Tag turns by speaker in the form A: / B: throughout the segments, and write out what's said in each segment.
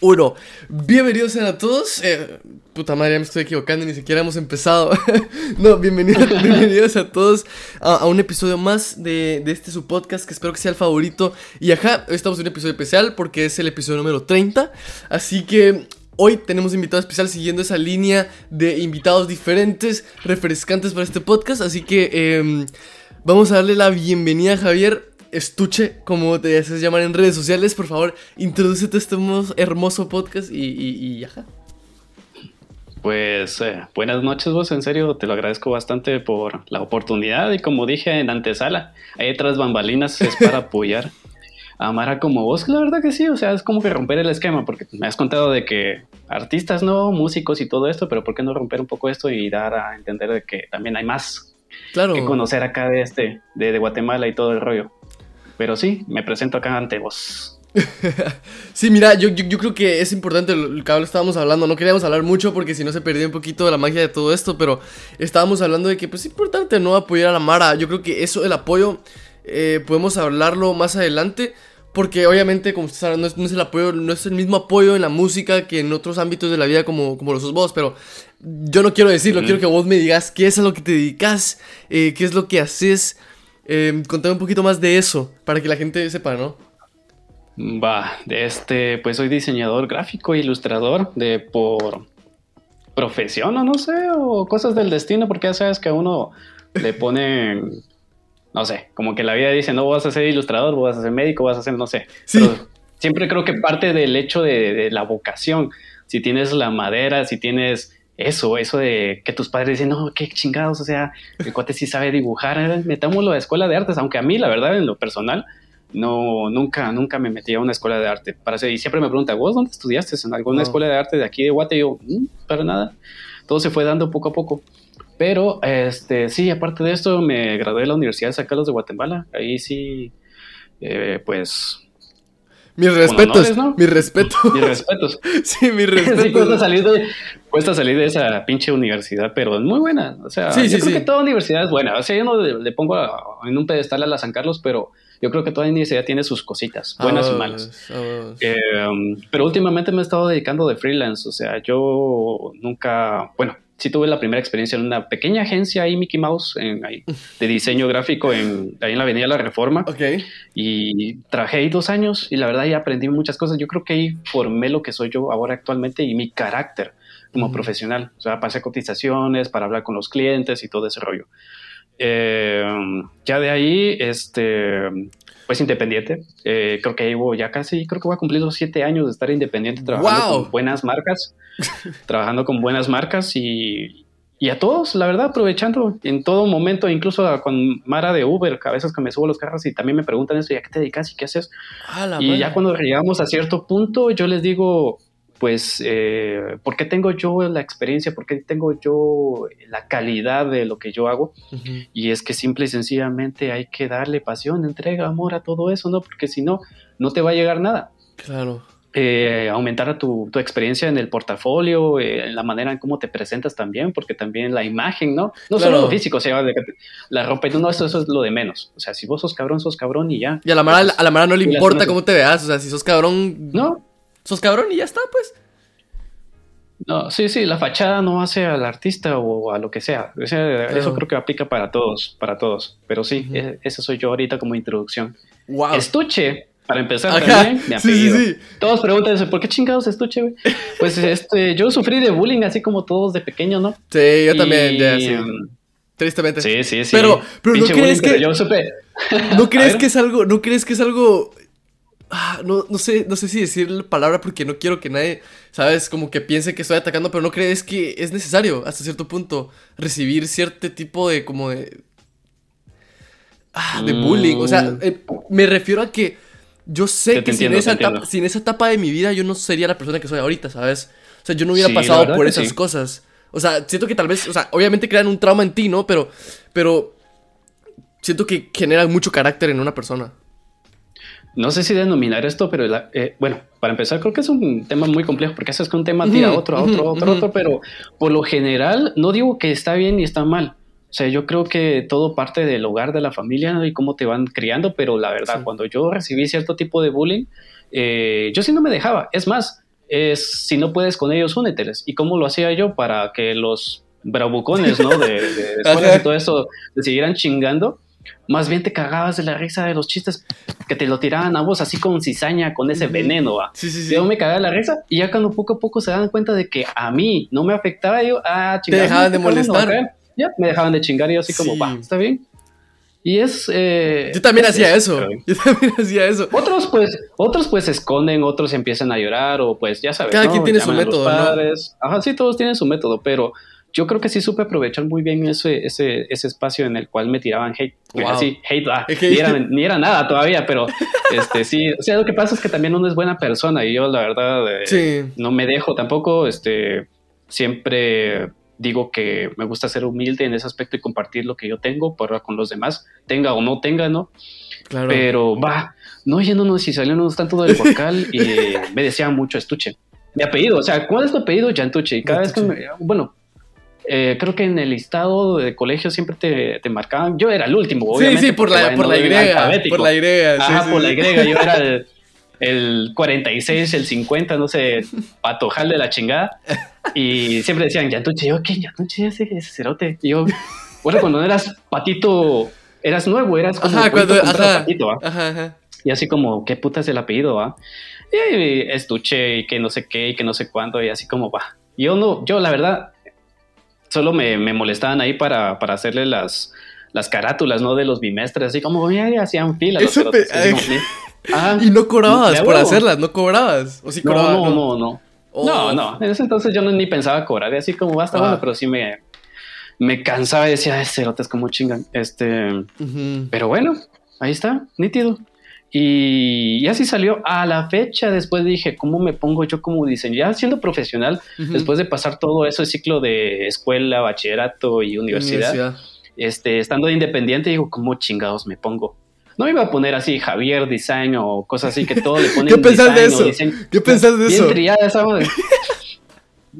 A: uno. Bienvenidos a todos. Eh, puta madre, ya me estoy equivocando, ni siquiera hemos empezado. no, bienvenidos, bienvenidos a todos a, un episodio más de, este su podcast, que espero que sea el favorito. Y ajá, hoy estamos en un episodio especial porque es el episodio número 30. Así que Hoy tenemos invitado especial siguiendo esa línea de invitados diferentes, refrescantes para este podcast. Así que em, vamos a darle la bienvenida a Javier estuche, como te haces llamar en redes sociales, por favor, introdúcete a este hermoso, podcast y, y, ajá.
B: Pues eh, buenas noches vos, en serio, te lo agradezco bastante por la oportunidad y como dije en antesala, hay otras bambalinas es para apoyar a Mara como vos, la verdad que sí, o sea, es como que romper el esquema, porque me has contado de que artistas no, músicos y todo esto, pero ¿por qué no romper un poco esto y dar a entender de que también hay más claro. que conocer acá de este, de Guatemala y todo el rollo? Pero sí, me presento acá ante vos.
A: sí, mira, yo, yo, creo que es importante lo que estábamos hablando. No queríamos hablar mucho porque si no se perdía un poquito de la magia de todo esto, pero estábamos hablando de que pues es importante no apoyar a la Mara. Yo creo que eso, el apoyo, eh, podemos hablarlo más adelante. Porque obviamente, como ustedes saben, no es, el apoyo, no es el mismo apoyo en la música que en otros ámbitos de la vida como, como lo sos vos, pero yo no quiero decirlo, quiero que vos me digas qué es a lo que te dedicas, eh, qué es lo que haces, eh, contame un poquito más de eso, para que la gente sepa, ¿no?
B: Va, de este, pues soy diseñador gráfico e ilustrador de por profesión o no sé, o cosas del destino, porque ya sabes que a uno le ponen, no sé, como que la vida dice, no vas a ser ilustrador, vas a ser médico, vas a ser, no sé. Pero siempre creo que parte del hecho de, de la vocación, si tienes la madera, si tienes eso, eso de que tus padres dicen, no, qué chingados, o sea, el cuate sí sabe dibujar, eh, metámoslo a escuela de artes, aunque a mí, la verdad, en lo personal, no, nunca, nunca me metí a una escuela de arte. Para y siempre me pregunta, ¿vos dónde estudiaste? ¿En alguna escuela de arte de aquí de Guate? Y yo, mm, para nada. Todo se fue dando poco a poco. Pero, este, sí, aparte de esto, me gradué de la Universidad de San Carlos de Guatemala. Ahí sí, eh, pues,
A: mis respetos, mis respetos.
B: Mis respetos.
A: sí, mis respetos. sí,
B: salir, de, cuesta salir de esa pinche universidad, pero es muy buena. O sea, yo creo que toda universidad es buena. O sea, yo no le, pongo en un pedestal a la San Carlos, pero yo creo que toda universidad tiene sus cositas, buenas y malas. Eh, um, pero últimamente me he estado dedicando de freelance. O sea, yo nunca, bueno, sí tuve la primera experiencia en una pequeña agencia ahí, Mickey Mouse, en, de diseño gráfico en, ahí en la Avenida La Reforma.
A: Ok.
B: Y trabajé ahí dos años y la verdad ya aprendí muchas cosas. Yo creo que ahí formé lo que soy yo ahora actualmente y mi carácter como profesional. O sea, pasé cotizaciones para hablar con los clientes y todo ese rollo. Eh, ya de ahí, este, pues independiente. Eh, creo que llevo ya casi, creo que voy a cumplir los siete años de estar independiente trabajando con buenas marcas, trabajando con buenas marcas y, y, a todos, la verdad, aprovechando en todo momento, incluso con Mara de Uber, a veces que me subo los carros y también me preguntan eso, ¿y a qué te dedicas y qué haces? y ya cuando llegamos a cierto punto, yo les digo, pues, eh, ¿por qué tengo yo la experiencia? ¿Por qué tengo yo la calidad de lo que yo hago? Y es que simple y sencillamente hay que darle pasión, entrega, amor a todo eso, ¿no? Porque si no, no te va a llegar nada.
A: Claro.
B: Eh, aumentar a tu, experiencia en el portafolio, eh, en la manera en cómo te presentas también, porque también la imagen, ¿no? No solo lo físico, o sea, la ropa, no, eso, eso es lo de menos. O sea, si vos sos cabrón, sos cabrón y ya.
A: Y a la mara, a la mara no le importa cómo te veas, o sea, si sos cabrón.
B: No,
A: sos cabrón y ya está, pues.
B: No, sí, sí, la fachada no hace al artista o a lo que sea. Eso creo que aplica para todos, para todos. Pero sí, e, ese soy yo ahorita como introducción.
A: Wow.
B: Estuche, para empezar también, mi apellido. Sí, sí, Todos preguntan, ¿por qué chingados estuche, güey? Pues este, yo sufrí de bullying así como todos de pequeño, ¿no?
A: Sí, yo también, ya, sí. Tristemente.
B: Sí, sí, sí.
A: Pero, pero no crees que.
B: Yo supe.
A: ¿No crees que es algo, no crees que es algo Ah, no, no, sé, no sé si decir la palabra porque no quiero que nadie, sabes, como que piense que estoy atacando, pero no crees que es necesario hasta cierto punto recibir cierto tipo de como de ah, de bullying, o sea, mm. eh, me refiero a que yo sé que sin, esa etapa, sin esa etapa de mi vida yo no sería la persona que soy ahorita, ¿sabes? O sea, yo no hubiera pasado por esas cosas. O sea, siento que tal vez, o sea, obviamente crean un trauma en ti, ¿no? Pero pero siento que genera mucho carácter en una persona
B: no sé si denominar esto, pero eh, bueno, para empezar creo que es un tema muy complejo porque eso es que un tema tira a otro, a otro, a otro, otro, pero por lo general no digo que está bien ni está mal. O sea, yo creo que todo parte del hogar de la familia y cómo te van criando, pero la verdad, cuando yo recibí cierto tipo de bullying, eh, yo sí no me dejaba. Es más, es, si no puedes con ellos, úneteles. ¿Y cómo lo hacía yo para que los bravucones, ¿no? De, de escuelas y todo eso, te siguieran chingando? Más bien te cagabas de la risa de los chistes que te lo tiraban a vos así con cizaña, con ese veneno, ¿va?
A: Sí, sí, sí.
B: Yo me cagaba de la risa y ya cuando poco a poco se dan cuenta de que a mí no me afectaba, yo, ah,
A: Te dejaban de
B: no
A: molestar.
B: Ya, me dejaban de chingar y yo así como, va, está bien. Y es... eh,
A: Yo también
B: es-
A: hacía
B: es-
A: eso. Yo también hacía eso.
B: Otros pues, otros pues se esconden, otros empiezan a llorar o pues ya sabes.
A: Cada
B: ¿no?
A: quien tiene su
B: Llaman
A: método, ¿no?
B: Ajá, sí, todos tienen su método, pero yo creo que sí supe aprovechar muy bien ese, ese, ese espacio en el cual me tiraban hate.
A: Wow.
B: Así, hate, ah. Ni, era, ni era nada todavía, pero este sí. O sea, lo que pasa es que también uno es buena persona y yo la verdad eh,
A: Sí.
B: no me dejo tampoco. Este, siempre digo que me gusta ser humilde en ese aspecto y compartir lo que yo tengo para con los demás, tenga o no tenga, ¿no?
A: Claro.
B: Pero va, no yéndonos y saliéndonos tanto del vocal y me decían mucho estuche. Mi apellido, o sea, ¿cuál es tu apellido? Yantuche. Y cada vez que me, bueno, eh, creo que en el listado de colegio siempre te, te marcaban. Yo era el último,
A: sí,
B: obviamente.
A: sí, por
B: porque,
A: la, por la Y. Por la Y. sí,
B: Ajá,
A: sí,
B: por
A: sí.
B: la Y. Yo era el, el 46, el 50, no sé, patojal de la chingada. Y siempre decían, Yantuche. Yo, ¿qué? Yantuche, ese, ese cerote. Y yo, bueno, cuando eras patito, eras nuevo, eras como
A: Ajá, cuando. Ajá.
B: patito, ¿va?
A: Ajá, ajá.
B: Y así como, ¿qué puta es el apellido, va? Y estuche y que no sé qué y que no sé cuándo y así como va. Yo no, yo la verdad, solo me, me molestaban ahí para, para hacerle las, las carátulas, ¿no? De los bimestres, así como, mira, hacían fila. los
A: Eso
B: "Mira". Ajá.
A: Y no cobrabas por hacerlas, no cobrabas. O sí
B: No,
A: cobrabas.
B: no, no, no.
A: Oh.
B: No, no. En ese entonces yo no, ni pensaba cobrar. Y así como basta,
A: Ah.
B: bueno, pero sí me, me cansaba y decía, "Ay, cerotes, como chingan. Este. Pero bueno, ahí está, nítido. Y, y así salió a la fecha. Después dije, ¿cómo me pongo yo como diseñador? Ya siendo profesional, después de pasar todo ese ciclo de escuela, bachillerato y universidad, Este, estando de independiente, digo, ¿cómo chingados me pongo? No me iba a poner así Javier Design o cosas así que todo le ponen
A: ¿Qué pensás de eso?
B: diseño.
A: ¿Qué pensás de
B: Bien
A: eso?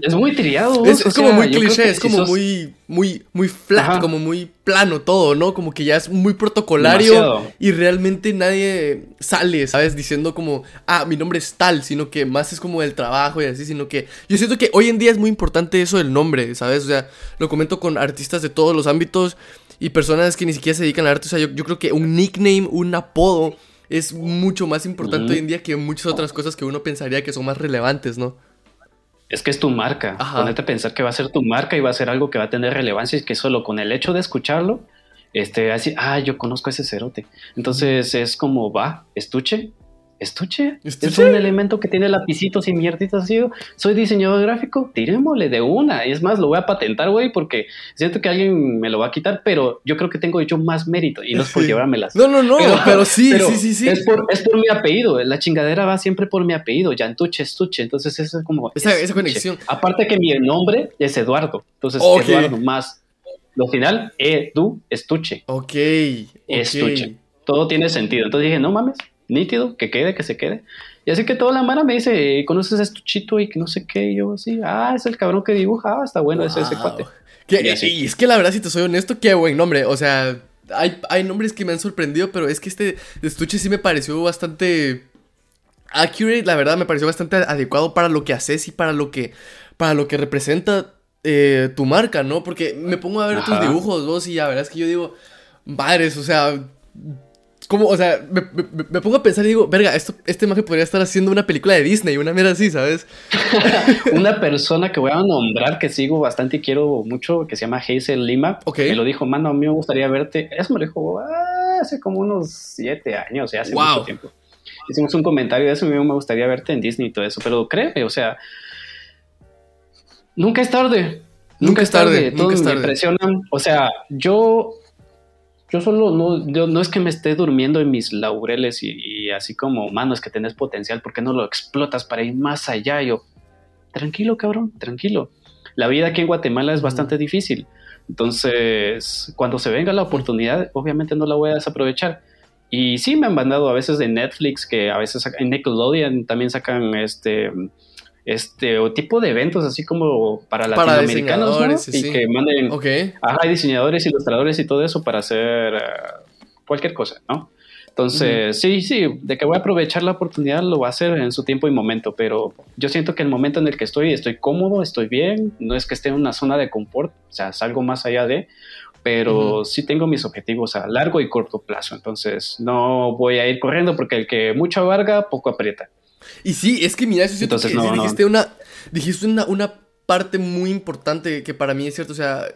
B: Es muy trillado.
A: Es, es como
B: sea,
A: muy cliché, es
B: si
A: como
B: sos
A: muy, muy, muy flat,
B: Ajá.
A: como muy plano todo, ¿no? Como que ya es muy protocolario
B: Demasiado.
A: y realmente nadie sale, ¿sabes? Diciendo como, ah, mi nombre es tal, sino que más es como el trabajo y así, sino que yo siento que hoy en día es muy importante eso del nombre, ¿sabes? O sea, lo comento con artistas de todos los ámbitos y personas que ni siquiera se dedican al arte, o sea, yo, yo creo que un nickname, un apodo es mucho más importante
B: Ujú.
A: hoy en día que muchas otras cosas que uno pensaría que son más relevantes, ¿no?
B: Es que es tu marca.
A: Ajá.
B: Ponete a pensar que va a ser tu marca y va a ser algo que va a tener relevancia y que solo con el hecho de escucharlo, este, así, ah, yo conozco a ese cerote. Entonces es como, va, estuche, estuche. Es un elemento que tiene lapicitos y mierditas así. Soy diseñador gráfico, tirémosle de una. Y es más, lo voy a patentar, güey, porque siento que alguien me lo va a quitar, pero yo creo que tengo yo más mérito y no es por
A: Sí.
B: llevármelas.
A: No, no, no, pero, sí,
B: pero
A: sí, sí, sí.
B: Es por, es por mi apellido. La chingadera va siempre por mi apellido. Yantuche, estuche. Entonces, eso es como.
A: Esa- conexión.
B: Aparte que mi nombre es Eduardo. Entonces. Eduardo más. Lo final, Edu, estuche.
A: Ok,
B: Estuche. Todo tiene sentido. Entonces dije, no mames, nítido, que quede, que se quede. Y así que toda la mara me dice, ¿conoces a Estuchito? Y que no sé qué. Y yo así, ah, es el cabrón que dibuja. Ah, está bueno ese, ese
A: Wow.
B: cuate.
A: Que-
B: Y
A: es que la verdad, si te soy honesto, qué buen nombre. O sea, hay, hay nombres que me han sorprendido, pero es que este estuche sí me pareció bastante accurate. La verdad, me pareció bastante adecuado para lo que haces y para lo que, para lo que representa eh, tu marca, ¿no? Porque me pongo a ver tus
B: Ajá.
A: dibujos, vos, y la verdad es que yo digo, madres, o sea. Como, o sea, me, me- me pongo a pensar y digo, verga, esto, este maje podría estar haciendo una película de Disney, una mierda así, ¿sabes?
B: Una persona que voy a nombrar que sigo bastante y quiero mucho, que se llama Hazel Lima,
A: Ok.
B: me lo dijo, mano, a mí me gustaría verte. Eso me lo dijo ah, hace como unos siete años, ya hace
A: Wow.
B: mucho tiempo. Hicimos un comentario de eso, a mí me gustaría verte en Disney y todo eso, pero créeme, o sea, nunca es tarde.
A: Nunca es tarde,
B: Todos
A: nunca es
B: me
A: tarde.
B: presionan. O sea, yo, yo solo no, yo- no es que me esté durmiendo en mis laureles y, y así como, mano, es que tenés potencial, ¿por qué no lo explotas para ir más allá? Yo, tranquilo, cabrón, tranquilo. La vida aquí en Guatemala es bastante difícil. Entonces, cuando se venga la oportunidad, obviamente no la voy a desaprovechar. Y sí me han mandado a veces de Netflix, que a veces en Nickelodeon también sacan este este o tipo de eventos así como para
A: Para
B: latinoamericanos ¿no?
A: sí,
B: y
A: sí.
B: que manden
A: Ok.
B: Ajá, diseñadores, ilustradores y todo eso para hacer eh, cualquier cosa, ¿no? Entonces, sí, sí, de que voy a aprovechar la oportunidad lo voy a hacer en su tiempo y momento, pero yo siento que el momento en el que estoy, estoy cómodo, estoy bien, no es que esté en una zona de confort, o sea, salgo más allá de, pero sí tengo mis objetivos a largo y corto plazo, entonces no voy a ir corriendo porque el que mucho abarga, poco aprieta.
A: Y sí, es que mira, eso es que dijiste, Una, dijiste una, una parte muy importante que para mí es cierto, o sea,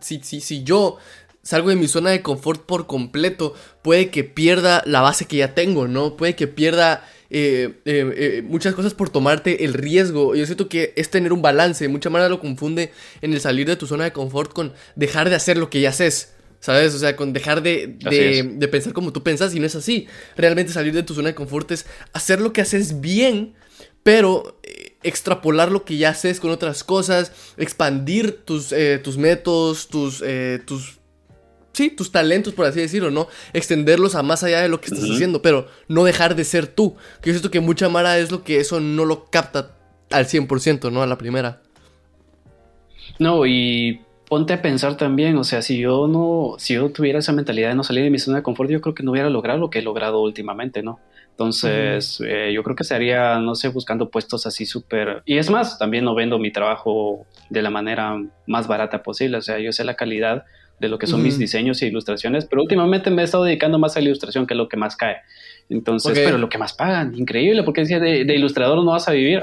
A: si, si, si yo salgo de mi zona de confort por completo, puede que pierda la base que ya tengo, ¿no? Puede que pierda eh, eh, eh, muchas cosas por tomarte el riesgo. Yo siento que es tener un balance. Mucha manera lo confunde en el salir de tu zona de confort con dejar de hacer lo que ya haces. ¿Sabes? O sea, con dejar de, de, pensar como tú pensas y no es así. Realmente salir de tu zona de confort es hacer lo que haces bien, pero extrapolar lo que ya haces con otras cosas, expandir tus, tus métodos, tus, tus sí, tus talentos, por así decirlo, ¿no? Extenderlos a más allá de lo que estás haciendo, pero no dejar de ser tú. Que yo siento que mucha Mara es lo que eso no lo capta al 100%, ¿no? A la primera.
B: No, y ponte a pensar también, o sea, si yo no, si yo tuviera esa mentalidad de no salir de mi zona de confort, yo creo que no hubiera logrado lo que he logrado últimamente, ¿no? Entonces, eh, yo creo que estaría, no sé, buscando puestos así súper... Y es más, también no vendo mi trabajo de la manera más barata posible, o sea, yo sé la calidad de lo que son mis diseños e ilustraciones, pero últimamente me he estado dedicando más a la ilustración, que es lo que más cae. Entonces, pero lo que más pagan, increíble, porque decía, de, ilustrador no vas a vivir.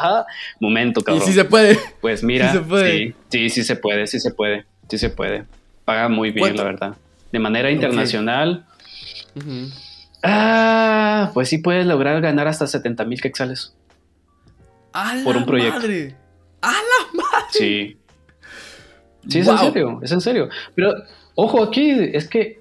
B: Momento, cabrón.
A: Y sí se puede.
B: Pues mira, sí, sí, sí, se puede, sí se puede, sí se puede. Paga muy bien, la verdad. De manera internacional. Ah, pues sí puedes lograr ganar hasta 70 mil quexales.
A: por un proyecto. Madre. ¡A la madre!
B: Sí. Sí, es en serio, es en serio. Pero, ojo, aquí es que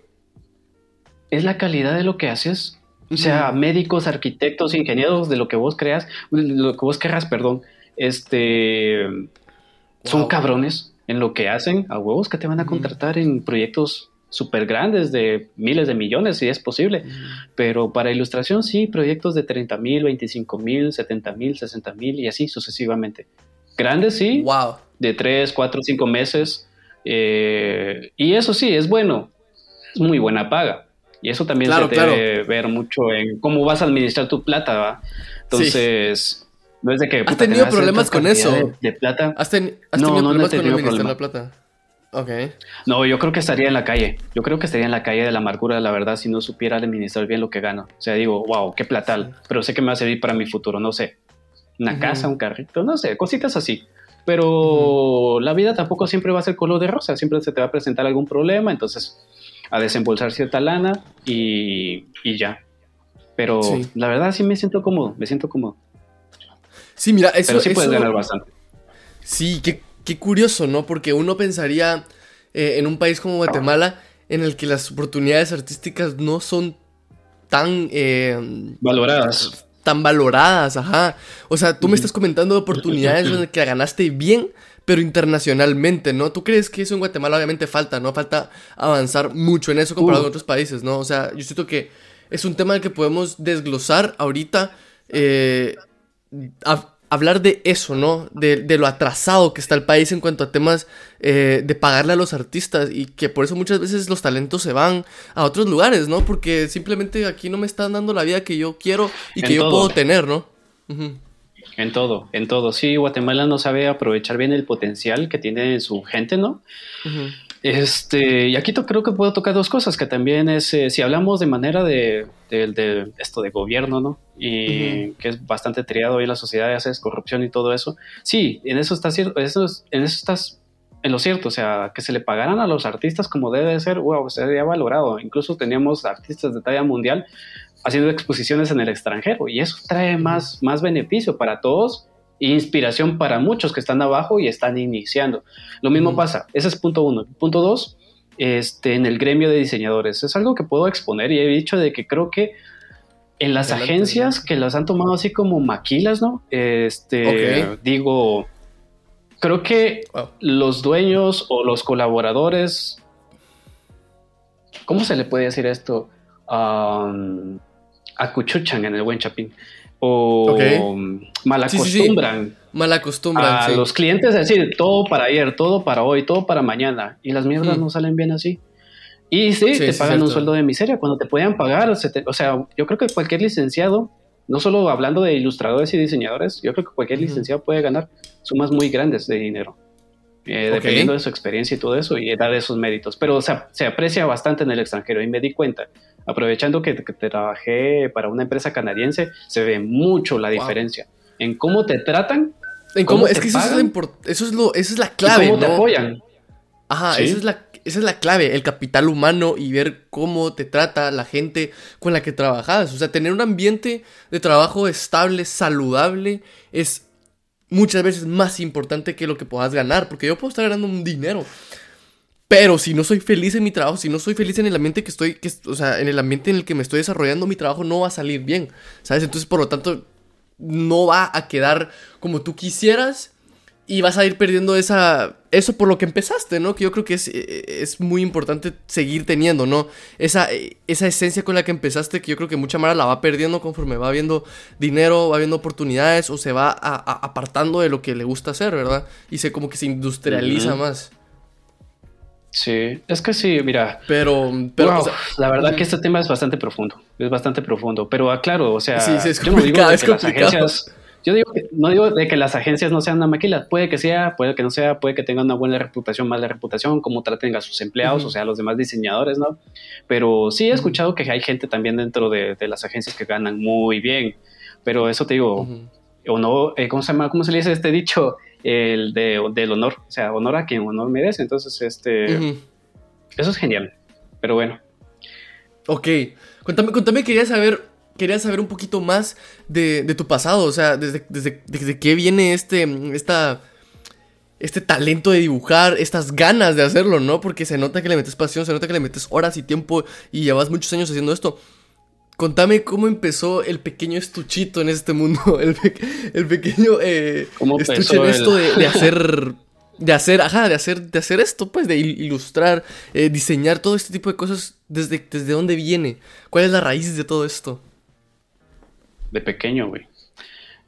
B: es la calidad de lo que haces. O sea, médicos, arquitectos, ingenieros, de lo que vos creas, de lo que vos querrás, perdón, este, son cabrones en lo que hacen, a huevos que te van a contratar en proyectos súper grandes de miles de millones, si es posible. Pero para ilustración, sí, proyectos de 30 mil, 25 mil, 70 mil, 60 mil y así sucesivamente. Grandes, sí.
A: Wow
B: de tres, cuatro, cinco meses. Eh, y eso sí, es bueno, es muy buena paga. Y eso también se debe ver mucho en cómo vas a administrar tu plata, ¿va? Entonces, no es de que...
A: ¿Has tenido problemas con eso?
B: De, plata.
A: ¿Has, tenido problemas con administrar la plata? Ok.
B: No, yo creo que estaría en la calle. Yo creo que estaría en la calle de la amargura, la verdad, si no supiera administrar bien lo que gano. O sea, digo, wow, qué platal. Pero sé que me va a servir para mi futuro, no sé. Una casa, un carrito, no sé, cositas así pero la vida tampoco siempre va a ser color de rosa, siempre se te va a presentar algún problema, entonces a desembolsar cierta lana y, ya. Pero la verdad sí me siento cómodo, me siento cómodo.
A: Sí, mira, eso...
B: Pero sí puedes ganar bastante.
A: Sí, qué, curioso, ¿no? Porque uno pensaría eh, en un país como Guatemala en el que las oportunidades artísticas no son tan... Eh,
B: Valoradas
A: tan valoradas, ajá. O sea, tú me estás comentando oportunidades en las que ganaste bien, pero internacionalmente, ¿no? ¿Tú crees que eso en Guatemala obviamente falta, ¿no? Falta avanzar mucho en eso comparado con otros países, ¿no? O sea, yo siento que es un tema que podemos desglosar ahorita. Eh, hablar de eso, ¿no? De, lo atrasado que está el país en cuanto a temas eh, de pagarle a los artistas y que por eso muchas veces los talentos se van a otros lugares, ¿no? Porque simplemente aquí no me están dando la vida que yo quiero y que yo puedo tener, ¿no?
B: En todo, en todo. Sí, Guatemala no sabe aprovechar bien el potencial que tiene su gente, ¿no? Este, y aquí creo que puedo tocar dos cosas, que también es, eh, si hablamos de manera de, esto de gobierno, ¿no? Y que es bastante triado hoy en la sociedad, haces corrupción y todo eso. Sí, en eso está cierto, eso en eso estás en lo cierto, o sea, que se le pagaran a los artistas como debe de ser, wow, se había valorado. Incluso teníamos artistas de talla mundial haciendo exposiciones en el extranjero y eso trae más, más beneficio para todos inspiración para muchos que están abajo y están iniciando. Lo mismo pasa, ese es punto uno. Punto dos, este, en el gremio de diseñadores. Es algo que puedo exponer y he dicho de que creo que en las agencias que las han tomado así como maquilas, ¿no? Este, digo, creo que los dueños o los colaboradores, ¿cómo se le puede decir esto? Um, acuchuchan en el buen chapín o malacostumbran.
A: Malacostumbran.
B: A los clientes, es decir, todo para ayer, todo para hoy, todo para mañana. Y las mierdas mm. no salen bien así. Y sí, te pagan un sueldo de miseria cuando te puedan pagar. O sea, yo creo que cualquier licenciado, no solo hablando de ilustradores y diseñadores, yo creo que cualquier licenciado puede ganar sumas muy grandes de dinero. Eh, dependiendo de su experiencia y todo eso, y dar esos méritos. Pero se aprecia bastante en el extranjero y me di cuenta, aprovechando que, trabajé para una empresa canadiense, se ve mucho la diferencia en cómo te tratan.
A: En cómo, es que eso es, eso es, lo, esa es la clave.
B: cómo te apoyan.
A: Ajá, esa, es la, esa es la clave, el capital humano y ver cómo te trata la gente con la que trabajas. O sea, tener un ambiente de trabajo estable, saludable, es muchas veces más importante que lo que puedas ganar, porque yo puedo estar ganando un dinero. Pero si no soy feliz en mi trabajo, si no soy feliz en el ambiente que estoy, que, o sea, en el ambiente en el que me estoy desarrollando, mi trabajo no va a salir bien, ¿sabes? Entonces, por lo tanto, no va a quedar como tú quisieras y vas a ir perdiendo esa, eso por lo que empezaste, ¿no? Que yo creo que es, eh, es muy importante seguir teniendo, ¿no? Esa, esa esencia con la que empezaste, que yo creo que mucha Mara la va perdiendo conforme va viendo dinero, va viendo oportunidades o se va apartando de lo que le gusta hacer, ¿verdad? Y se como que se industrializa más.
B: Sí, es que sí, mira.
A: Pero, pero
B: la verdad que este tema es bastante profundo, es bastante profundo, pero aclaro, o sea,
A: sí, sí, es yo no digo que las agencias
B: yo digo que, no digo de que las agencias no sean una maquila, puede que sea, puede que no sea, puede que tengan una buena reputación, mala reputación, como traten a sus empleados, o sea, a los demás diseñadores, ¿no? Pero sí he escuchado que hay gente también dentro de, las agencias que ganan muy bien, pero eso te digo, o no, eh, ¿cómo se llama? ¿Cómo se le dice este dicho? El de, del honor, o sea, honor a quien honor merece, entonces, este, eso es genial, pero bueno.
A: Ok, cuéntame, cuéntame, quería saber quería saber un poquito más de, tu pasado, o sea, desde, desde, qué viene este, esta, este talento de dibujar, estas ganas de hacerlo, ¿no? Porque se nota que le metes pasión, se nota que le metes horas y tiempo y llevas muchos años haciendo esto. Contame cómo empezó el pequeño estuchito en este mundo, el, el pequeño eh, estuche en esto de, hacer de hacer, ajá, de hacer, de hacer esto, pues, de ilustrar, eh, diseñar todo este tipo de cosas, desde, desde dónde viene, cuál es la raíz de todo esto
B: de pequeño, güey.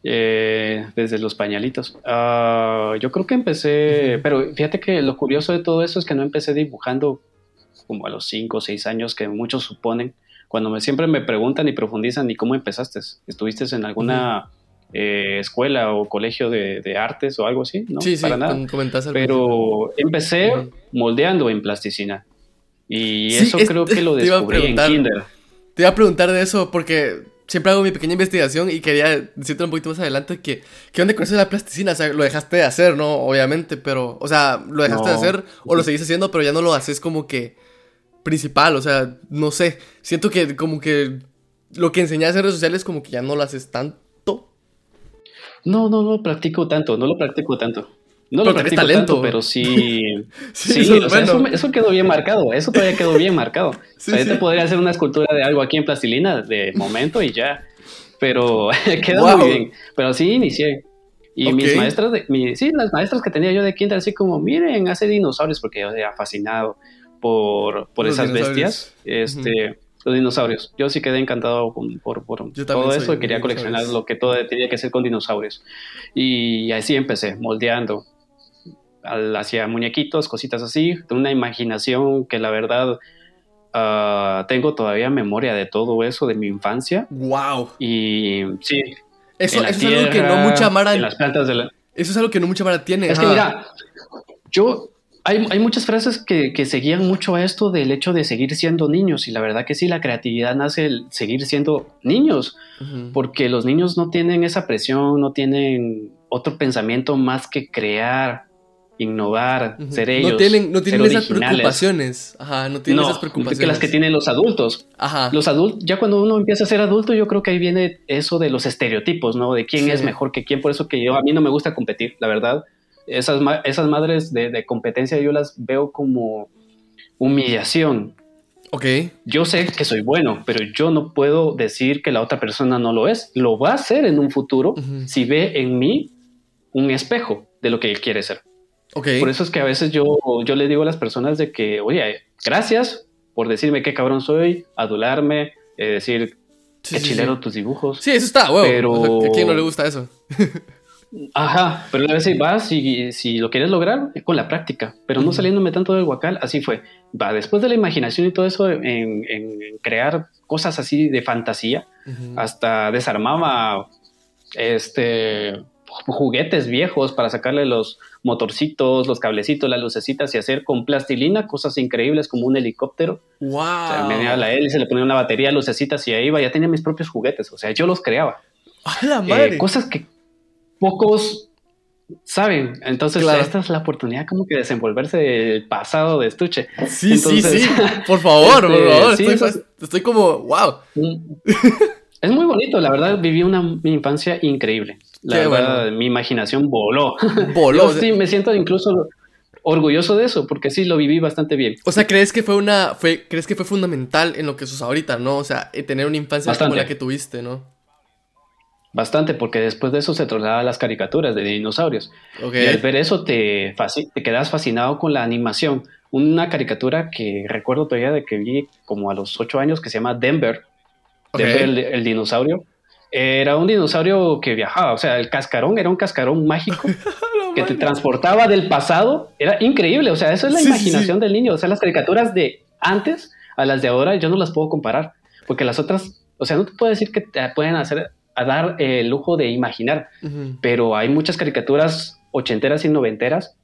B: Eh, desde los pañalitos. Ah, yo creo que empecé, pero fíjate que lo curioso de todo eso es que no empecé dibujando como a los 5 o 6 años que muchos suponen. Cuando me, siempre me preguntan y profundizan, ¿y cómo empezaste? ¿Estuviste en alguna eh, escuela o colegio de, artes o algo así? No,
A: sí, sí,
B: para nada. Pero empecé moldeando en plasticina. Y eso creo que lo descubrí en kinder.
A: Te iba a preguntar de eso porque siempre hago mi pequeña investigación y quería decirte un poquito más adelante que, ¿qué onda con eso de la plasticina? O sea, lo dejaste de hacer, ¿no? Obviamente, pero, o sea, lo dejaste de hacer o lo seguís haciendo, pero ya no lo haces como que principal, o sea, no sé, siento que como que lo que enseñas en redes sociales como que ya no lo haces tanto.
B: No, no, no lo practico tanto, no lo practico tanto. No lo practico talento. tanto, pero sí. sí, eso, quedó bien marcado. Eso todavía quedó bien marcado. o sea, te podría hacer una escultura de algo aquí en plastilina de momento y ya. Pero quedó muy bien. Pero sí inicié. Y mis maestras, de, mi, sí, las maestras que tenía yo de quinta, así como, miren, hace dinosaurios, porque yo era fascinado por, por esas bestias. Este. Los dinosaurios. Yo sí quedé encantado por, por todo eso y quería coleccionar lo que todo tenía que ser con dinosaurios. Y así empecé, moldeando hacia muñequitos, cositas así, una imaginación que la verdad ah, tengo todavía memoria de todo eso de mi infancia.
A: Wow.
B: Y sí.
A: Eso, es algo que no mucha Mara.
B: En las plantas de la...
A: Eso es algo que no mucha Mara tiene.
B: Es que mira, yo hay, hay, muchas frases que, que, seguían mucho a esto del hecho de seguir siendo niños y la verdad que sí, la creatividad nace el seguir siendo niños, porque los niños no tienen esa presión, no tienen otro pensamiento más que crear, innovar, ser ellos.
A: No tienen, no tienen esas preocupaciones. Ajá, no tienen esas preocupaciones.
B: Que las que tienen los adultos. Ajá. Los adultos, ya cuando uno empieza a ser adulto, yo creo que ahí viene eso de los estereotipos, ¿no? De quién es mejor que quién. Por eso que yo, a mí no me gusta competir, la verdad. Esas, esas madres de, de competencia yo las veo como humillación.
A: Ok.
B: Yo sé que soy bueno, pero yo no puedo decir que la otra persona no lo es. Lo va a hacer en un futuro si ve en mí un espejo de lo que él quiere ser. Por eso es que a veces yo, yo le digo a las personas de que, oye, gracias por decirme qué cabrón soy, adularme, eh, decir qué chilero tus dibujos.
A: Sí, eso está. Pero... ¿A quién no le gusta eso?
B: Ajá, pero a veces vas y si lo quieres lograr con la práctica, pero no saliéndome tanto del guacal, así fue. Va, después de la imaginación y todo eso, en, crear cosas así de fantasía, hasta desarmaba este juguetes viejos para sacarle los motorcitos, los cablecitos, las lucecitas y hacer con plastilina cosas increíbles como un helicóptero.
A: Wow.
B: O sea, venía la hélice, le ponía una batería, lucecitas y ahí iba, ya tenía mis propios juguetes, o sea, yo los creaba.
A: ¡A la madre!
B: Eh, cosas que pocos saben. Entonces, esta es la oportunidad como que desenvolverse del pasado de estuche.
A: Sí, sí, sí. Por favor, por este, favor. estoy, como, wow.
B: Es muy bonito, la verdad, viví una infancia increíble. La verdad, mi imaginación voló. Voló. sí, me siento incluso orgulloso de eso, porque sí lo viví bastante bien.
A: O sea, ¿crees que fue una, fue, crees que fue fundamental en lo que sos ahorita, no? O sea, eh, tener una infancia como la que tuviste, ¿no?
B: Bastante, porque después de eso se trasladaban las caricaturas de dinosaurios. Y al ver eso te, te quedas fascinado con la animación. Una caricatura que recuerdo todavía de que vi como a los ocho años que se llama Denver. Denver, el, dinosaurio. Era un dinosaurio que viajaba, o sea, el cascarón era un cascarón mágico que te transportaba del pasado. Era increíble, o sea, eso es la imaginación del niño. O sea, las caricaturas de antes a las de ahora yo no las puedo comparar, porque las otras, o sea, no te puedo decir que te pueden hacer a dar el lujo de imaginar, pero hay muchas caricaturas ochenteras y noventeras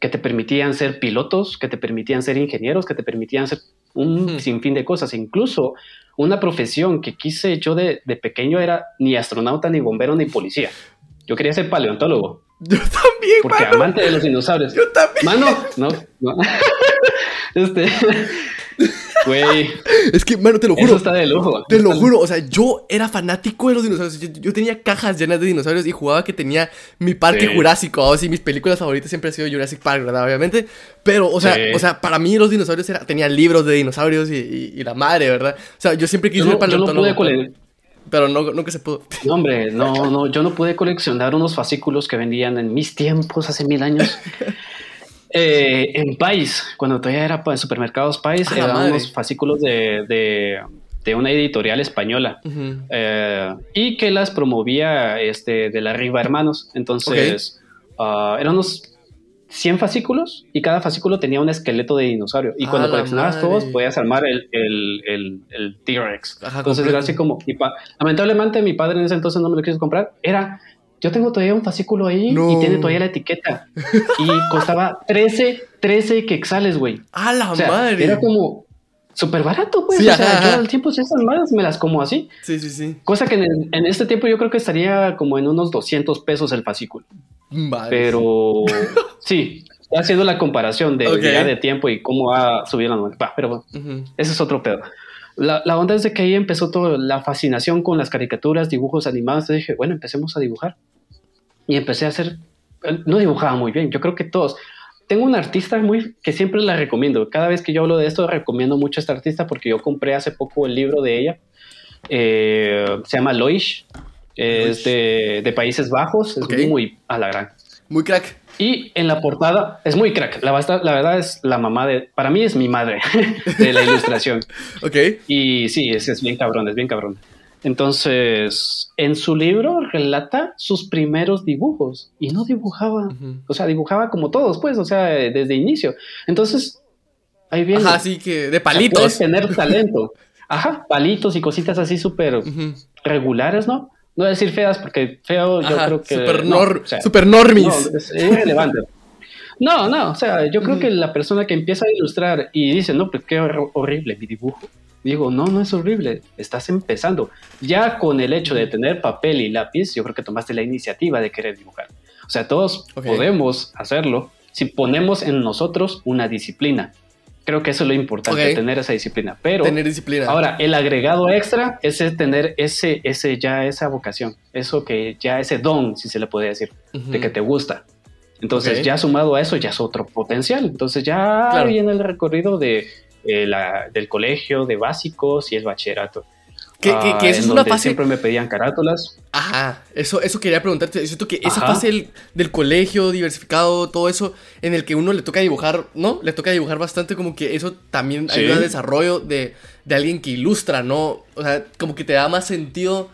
B: que te permitían ser pilotos, que te permitían ser ingenieros, que te permitían ser un sinfín de cosas. Incluso una profesión que quise yo de, pequeño era ni astronauta, ni bombero, ni policía. Yo quería ser paleontólogo.
A: Yo también,
B: Porque amante de los dinosaurios.
A: Yo también.
B: Mano, no, no. este, Güey.
A: Es que, mano, te lo juro.
B: Eso está de lujo.
A: Te lo juro. O sea, yo era fanático de los dinosaurios. Yo, tenía cajas llenas de dinosaurios y jugaba que tenía mi parque jurásico. O sea, mis películas favoritas siempre han sido Jurassic Park, ¿verdad? Obviamente. Pero, o sea, o sea para mí los dinosaurios era, tenía libros de dinosaurios y, la madre, ¿verdad? O sea, yo siempre quise
B: ser paleontólogo.
A: pero no, nunca se pudo.
B: No, hombre, no, no, yo no pude coleccionar unos fascículos que vendían en mis tiempos, hace mil años. Eh, en País, cuando todavía era en supermercados País, eran unos fascículos de, una editorial española eh, y que las promovía este, de la Riva Hermanos. Entonces, ah, eran unos 100 fascículos y cada fascículo tenía un esqueleto de dinosaurio. Y cuando coleccionabas todos, podías armar el, el, T-Rex. Entonces era así como. lamentablemente, mi padre en ese entonces no me lo quiso comprar. Era yo tengo todavía un fascículo ahí y tiene todavía la etiqueta. y costaba 13, 13 quexales, güey.
A: ¡A la madre!
B: Era como súper barato, pues. o sea, yo al tiempo esas madres me las como así.
A: Sí, sí, sí.
B: Cosa que en, este tiempo yo creo que estaría como en unos 200 pesos el fascículo. Pero sí, haciendo la comparación de, de tiempo y cómo ha subido la moneda. Pero bueno, ese es otro pedo. La, la, onda es de que ahí empezó toda la fascinación con las caricaturas, dibujos animados. dije, bueno, empecemos a dibujar. Y empecé a hacer, no dibujaba muy bien, yo creo que todos. Tengo una artista muy que siempre la recomiendo. Cada vez que yo hablo de esto, recomiendo mucho a esta artista porque yo compré hace poco el libro de ella. Eh, se llama Loish, es de, de, Países Bajos, es muy a la gran.
A: Muy crack.
B: Y en la portada es muy crack. La, la verdad es la mamá de. Para mí es mi madre de la ilustración.
A: ok.
B: Y sí, es, es bien cabrón, es bien cabrón. Entonces, en su libro relata sus primeros dibujos y no dibujaba. O sea, dibujaba como todos, pues, o sea, desde inicio. Entonces, ahí viene.
A: Así que de palitos.
B: puedes tener talento. Ajá, palitos y cositas así súper regulares, ¿no? No voy a decir feas porque feo yo creo que...
A: Super, no, super normis.
B: No, es irrelevante. No, no, o sea, yo creo que la persona que empieza a ilustrar y dice, no, pues qué horrible mi dibujo. Digo, no, no es horrible, estás empezando. Ya con el hecho de tener papel y lápiz, yo creo que tomaste la iniciativa de querer dibujar. O sea, todos podemos hacerlo si ponemos en nosotros una disciplina. Creo que eso es lo importante, tener esa disciplina. Pero
A: tener disciplina.
B: ahora, el agregado extra es tener ese, ese ya esa vocación, eso que ya ese don, si se le puede decir, de que te gusta. Entonces, ya sumado a eso, ya es otro potencial. Entonces, ya viene el recorrido de, eh, la, del colegio, de básicos y el bachillerato.
A: Que, que, eso es una fase.
B: Siempre me pedían carátulas.
A: Ajá, eso, eso quería preguntarte. Es cierto que esa fase del, colegio diversificado, todo eso, en el que uno le toca dibujar, ¿no? Le toca dibujar bastante, como que eso también ayuda al desarrollo de, de, alguien que ilustra, ¿no? O sea, como que te da más sentido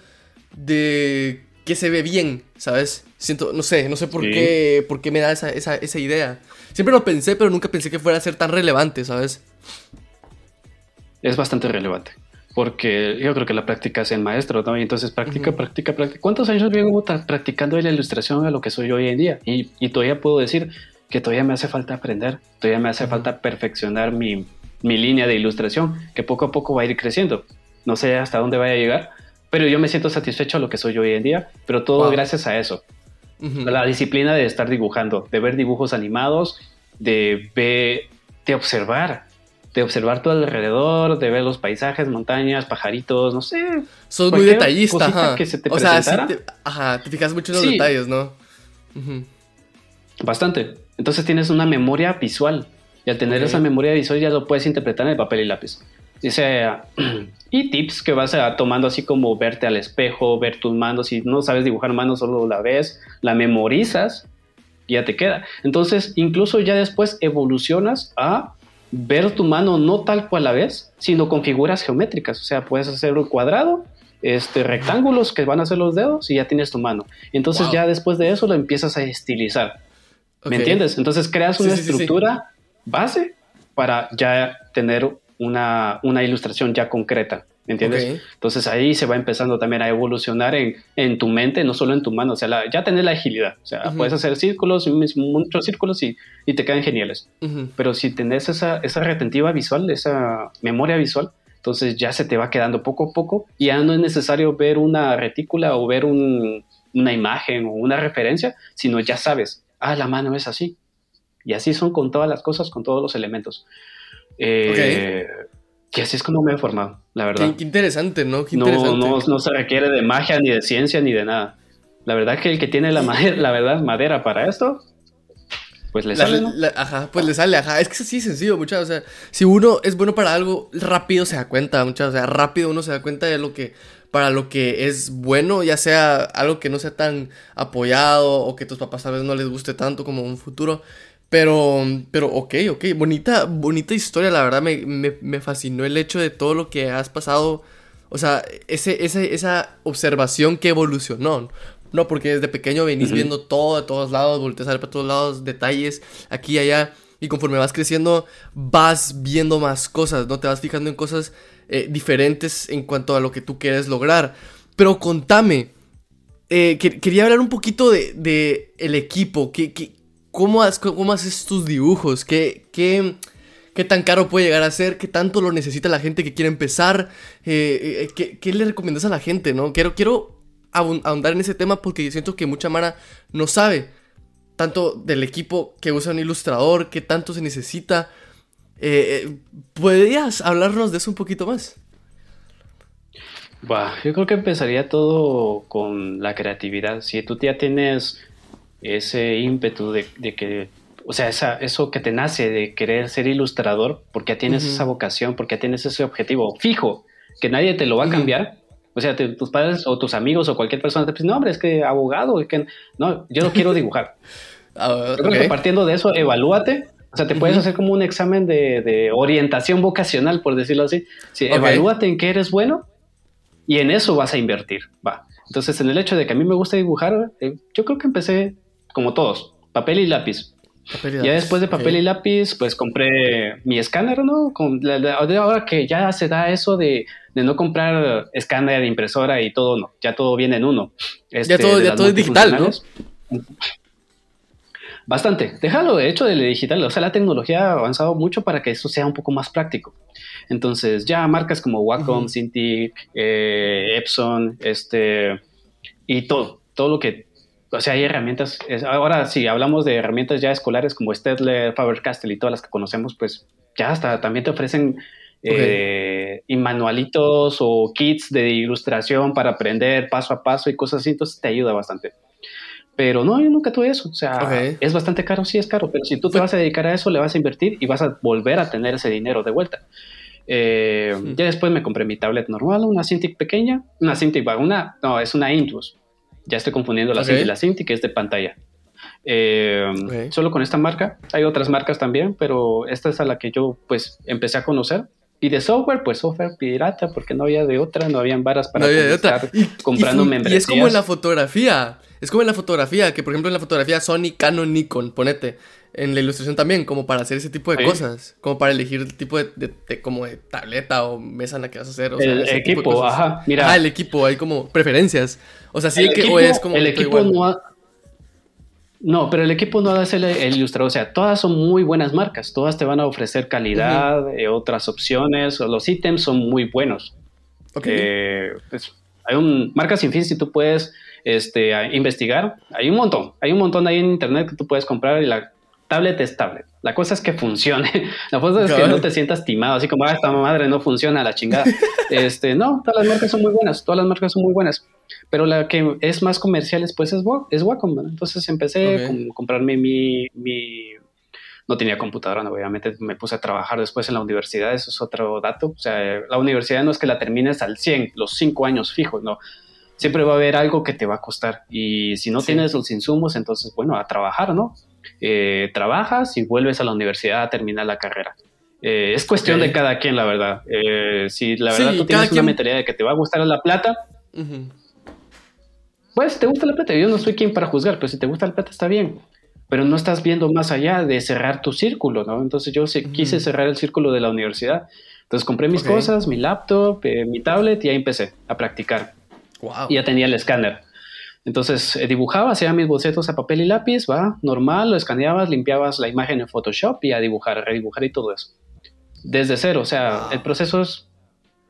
A: de que se ve bien, ¿sabes? Siento, no sé, no sé por qué, por qué me da esa, esa, esa idea. Siempre lo pensé, pero nunca pensé que fuera a ser tan relevante, ¿sabes?
B: Es bastante relevante porque yo creo que la práctica es el maestro, ¿no? Y entonces práctica, práctica, práctica. ¿Cuántos años llevo practicando la ilustración a lo que soy hoy en día? Y, y, todavía puedo decir que todavía me hace falta aprender, todavía me hace falta perfeccionar mi, mi, línea de ilustración, que poco a poco va a ir creciendo. No sé hasta dónde vaya a llegar, pero yo me siento satisfecho a lo que soy hoy en día, pero todo gracias a eso. La disciplina de estar dibujando, de ver dibujos animados, de, ver, de observar, de observar todo alrededor, de ver los paisajes, montañas, pajaritos, no sé.
A: Sos muy detallista, ajá. Que se te o sea, te, ajá, te fijas mucho en los detalles, ¿no?
B: Bastante. Entonces tienes una memoria visual. Y al tener esa memoria visual ya lo puedes interpretar en el papel y lápiz. y tips que vas a, tomando así como verte al espejo, ver tus manos. Si no sabes dibujar manos, solo la ves, la memorizas y ya te queda. Entonces, incluso ya después evolucionas a ver tu mano no tal cual la ves, sino con figuras geométricas. O sea, puedes hacer un cuadrado, este, rectángulos que van a ser los dedos y ya tienes tu mano. Entonces ya después de eso lo empiezas a estilizar. ¿Me entiendes? Entonces creas una estructura base para ya tener una, una ilustración ya concreta. ¿Me entiendes? Entonces ahí se va empezando también a evolucionar en, en, tu mente, no solo en tu mano. O sea, ya tener la agilidad. O sea, puedes hacer círculos, muchos círculos y, y te quedan geniales. Pero si tenés esa, esa retentiva visual, esa memoria visual, entonces ya se te va quedando poco a poco y ya no es necesario ver una retícula o ver un, una imagen o una referencia, sino ya sabes, ah, la mano es así. Y así son con todas las cosas, con todos los elementos. Eh, que así es como me he formado, la verdad.
A: Qué, interesante, ¿no? Qué interesante.
B: No, no, se requiere de magia, ni de ciencia, ni de nada. La verdad que el que tiene la, madera, la verdad, madera para esto, pues le sale,
A: ajá, pues le sale, ajá. Es que es así sencillo, muchachos. O sea, si uno es bueno para algo, rápido se da cuenta, muchachos. O sea, rápido uno se da cuenta de lo que, para lo que es bueno, ya sea algo que no sea tan apoyado o que tus papás tal vez no les guste tanto como un futuro. Pero, pero, ok, ok, bonita, bonita historia, la verdad me, me, fascinó el hecho de todo lo que has pasado, o sea, ese, ese, esa observación que evolucionó, no, porque desde pequeño venís viendo todo de todos lados, volteas a ver para todos lados, detalles, aquí y allá, y conforme vas creciendo, vas viendo más cosas, ¿no? Te vas fijando en cosas eh, diferentes en cuanto a lo que tú quieres lograr. Pero contame, eh, quería hablar un poquito de, de el equipo, que... ¿Cómo, haces tus dibujos? ¿Qué, qué, qué tan caro puede llegar a ser? ¿Qué tanto lo necesita la gente que quiere empezar? Eh, eh, ¿qué, le recomiendas a la gente? ¿no? Quiero, quiero ahondar en ese tema porque siento que mucha Mara no sabe tanto del equipo que usa un ilustrador, qué tanto se necesita. Eh, ¿Podrías hablarnos de eso un poquito más?
B: yo creo que empezaría todo con la creatividad. Si tú ya tienes ese ímpetu de, que, o sea, esa, eso que te nace de querer ser ilustrador, porque tienes esa vocación, porque tienes ese objetivo fijo, que nadie te lo va a cambiar. O sea, tus padres o tus amigos o cualquier persona te dicen, no, hombre, es que abogado, es que no, yo no quiero dibujar. Ah, yo creo que partiendo de eso, evalúate. O sea, te puedes hacer como un examen de, orientación vocacional, por decirlo así. Sí, Evalúate en qué eres bueno y en eso vas a invertir. Va. Entonces, en el hecho de que a mí me gusta dibujar, eh, yo creo que empecé como todos, papel y lápiz. ya después de papel y lápiz, pues compré mi escáner, ¿no? Con ahora que ya se da eso de, no comprar escáner, impresora y todo, no, ya todo viene en uno.
A: ya todo, ya todo es digital, ¿no?
B: Bastante. Déjalo, de hecho, de digital. O sea, la tecnología ha avanzado mucho para que eso sea un poco más práctico. Entonces, ya marcas como Wacom, Cintiq, eh, Epson, este, y todo, todo lo que o sea, hay herramientas, ahora si hablamos de herramientas ya escolares como Stedler, Faber-Castell y todas las que conocemos, pues ya hasta también te ofrecen eh, manualitos o kits de ilustración para aprender paso a paso y cosas así, entonces te ayuda bastante. Pero no, yo nunca tuve eso. O sea, es bastante caro, sí es caro, pero si tú te vas a dedicar a eso, le vas a invertir y vas a volver a tener ese dinero de vuelta. Eh, ya después me compré mi tablet normal, una Cintiq pequeña, una Cintiq, una, no, es una Intuos ya estoy confundiendo la okay. y la Cinti, que es de pantalla. Eh, solo con esta marca. Hay otras marcas también, pero esta es a la que yo pues empecé a conocer Y de software, pues software pirata, porque no había de otra, no habían varas para
A: no de otra.
B: Y, comprando
A: y, Y es como en la fotografía. Es como en la fotografía, que por ejemplo en la fotografía Sony, Canon, Nikon, ponete. En la ilustración también, como para hacer ese tipo de cosas. Como para elegir el tipo de, como de tableta o mesa en la que vas a hacer. O
B: el equipo, ajá. Mira.
A: Ah, el equipo, hay como preferencias. O sea, sí que es como.
B: El equipo no No, pero el equipo no a ser el, ilustrador. O sea, todas son muy buenas marcas. Todas te van a ofrecer calidad, eh, otras opciones. Los ítems son muy buenos. Ok. Eh, pues, hay un marca sin fin si tú puedes este, investigar. Hay un montón. Hay un montón ahí en internet que tú puedes comprar y la tablet es tablet. La cosa es que funcione. La cosa es que no te sientas timado, así como, ah, esta madre no funciona, la chingada. este, no, todas las marcas son muy buenas, todas las marcas son muy buenas. Pero la que es más comercial pues es, es Wacom. Entonces empecé a comprarme mi, mi, No tenía computadora, obviamente me puse a trabajar después en la universidad, eso es otro dato. O sea, la universidad no es que la termines al 100, los 5 años fijos, no. Siempre va a haber algo que te va a costar. Y si no tienes los insumos, entonces, bueno, a trabajar, ¿no? Eh, trabajas y vuelves a la universidad a terminar la carrera. Eh, es cuestión de cada quien, la verdad. Eh, si la verdad tú tienes una mentalidad de que te va a gustar la plata, pues te gusta la plata. Yo no soy quien para juzgar, pero si te gusta la plata está bien. Pero no estás viendo más allá de cerrar tu círculo, ¿no? Entonces yo quise cerrar el círculo de la universidad. Entonces compré mis cosas, mi laptop, mi tablet y ahí empecé a practicar. Y ya tenía el escáner. Entonces eh, dibujaba, hacía mis bocetos a papel y lápiz, va, normal, lo escaneabas, limpiabas la imagen en Photoshop y a dibujar, a redibujar y todo eso. Desde cero, o sea, el proceso es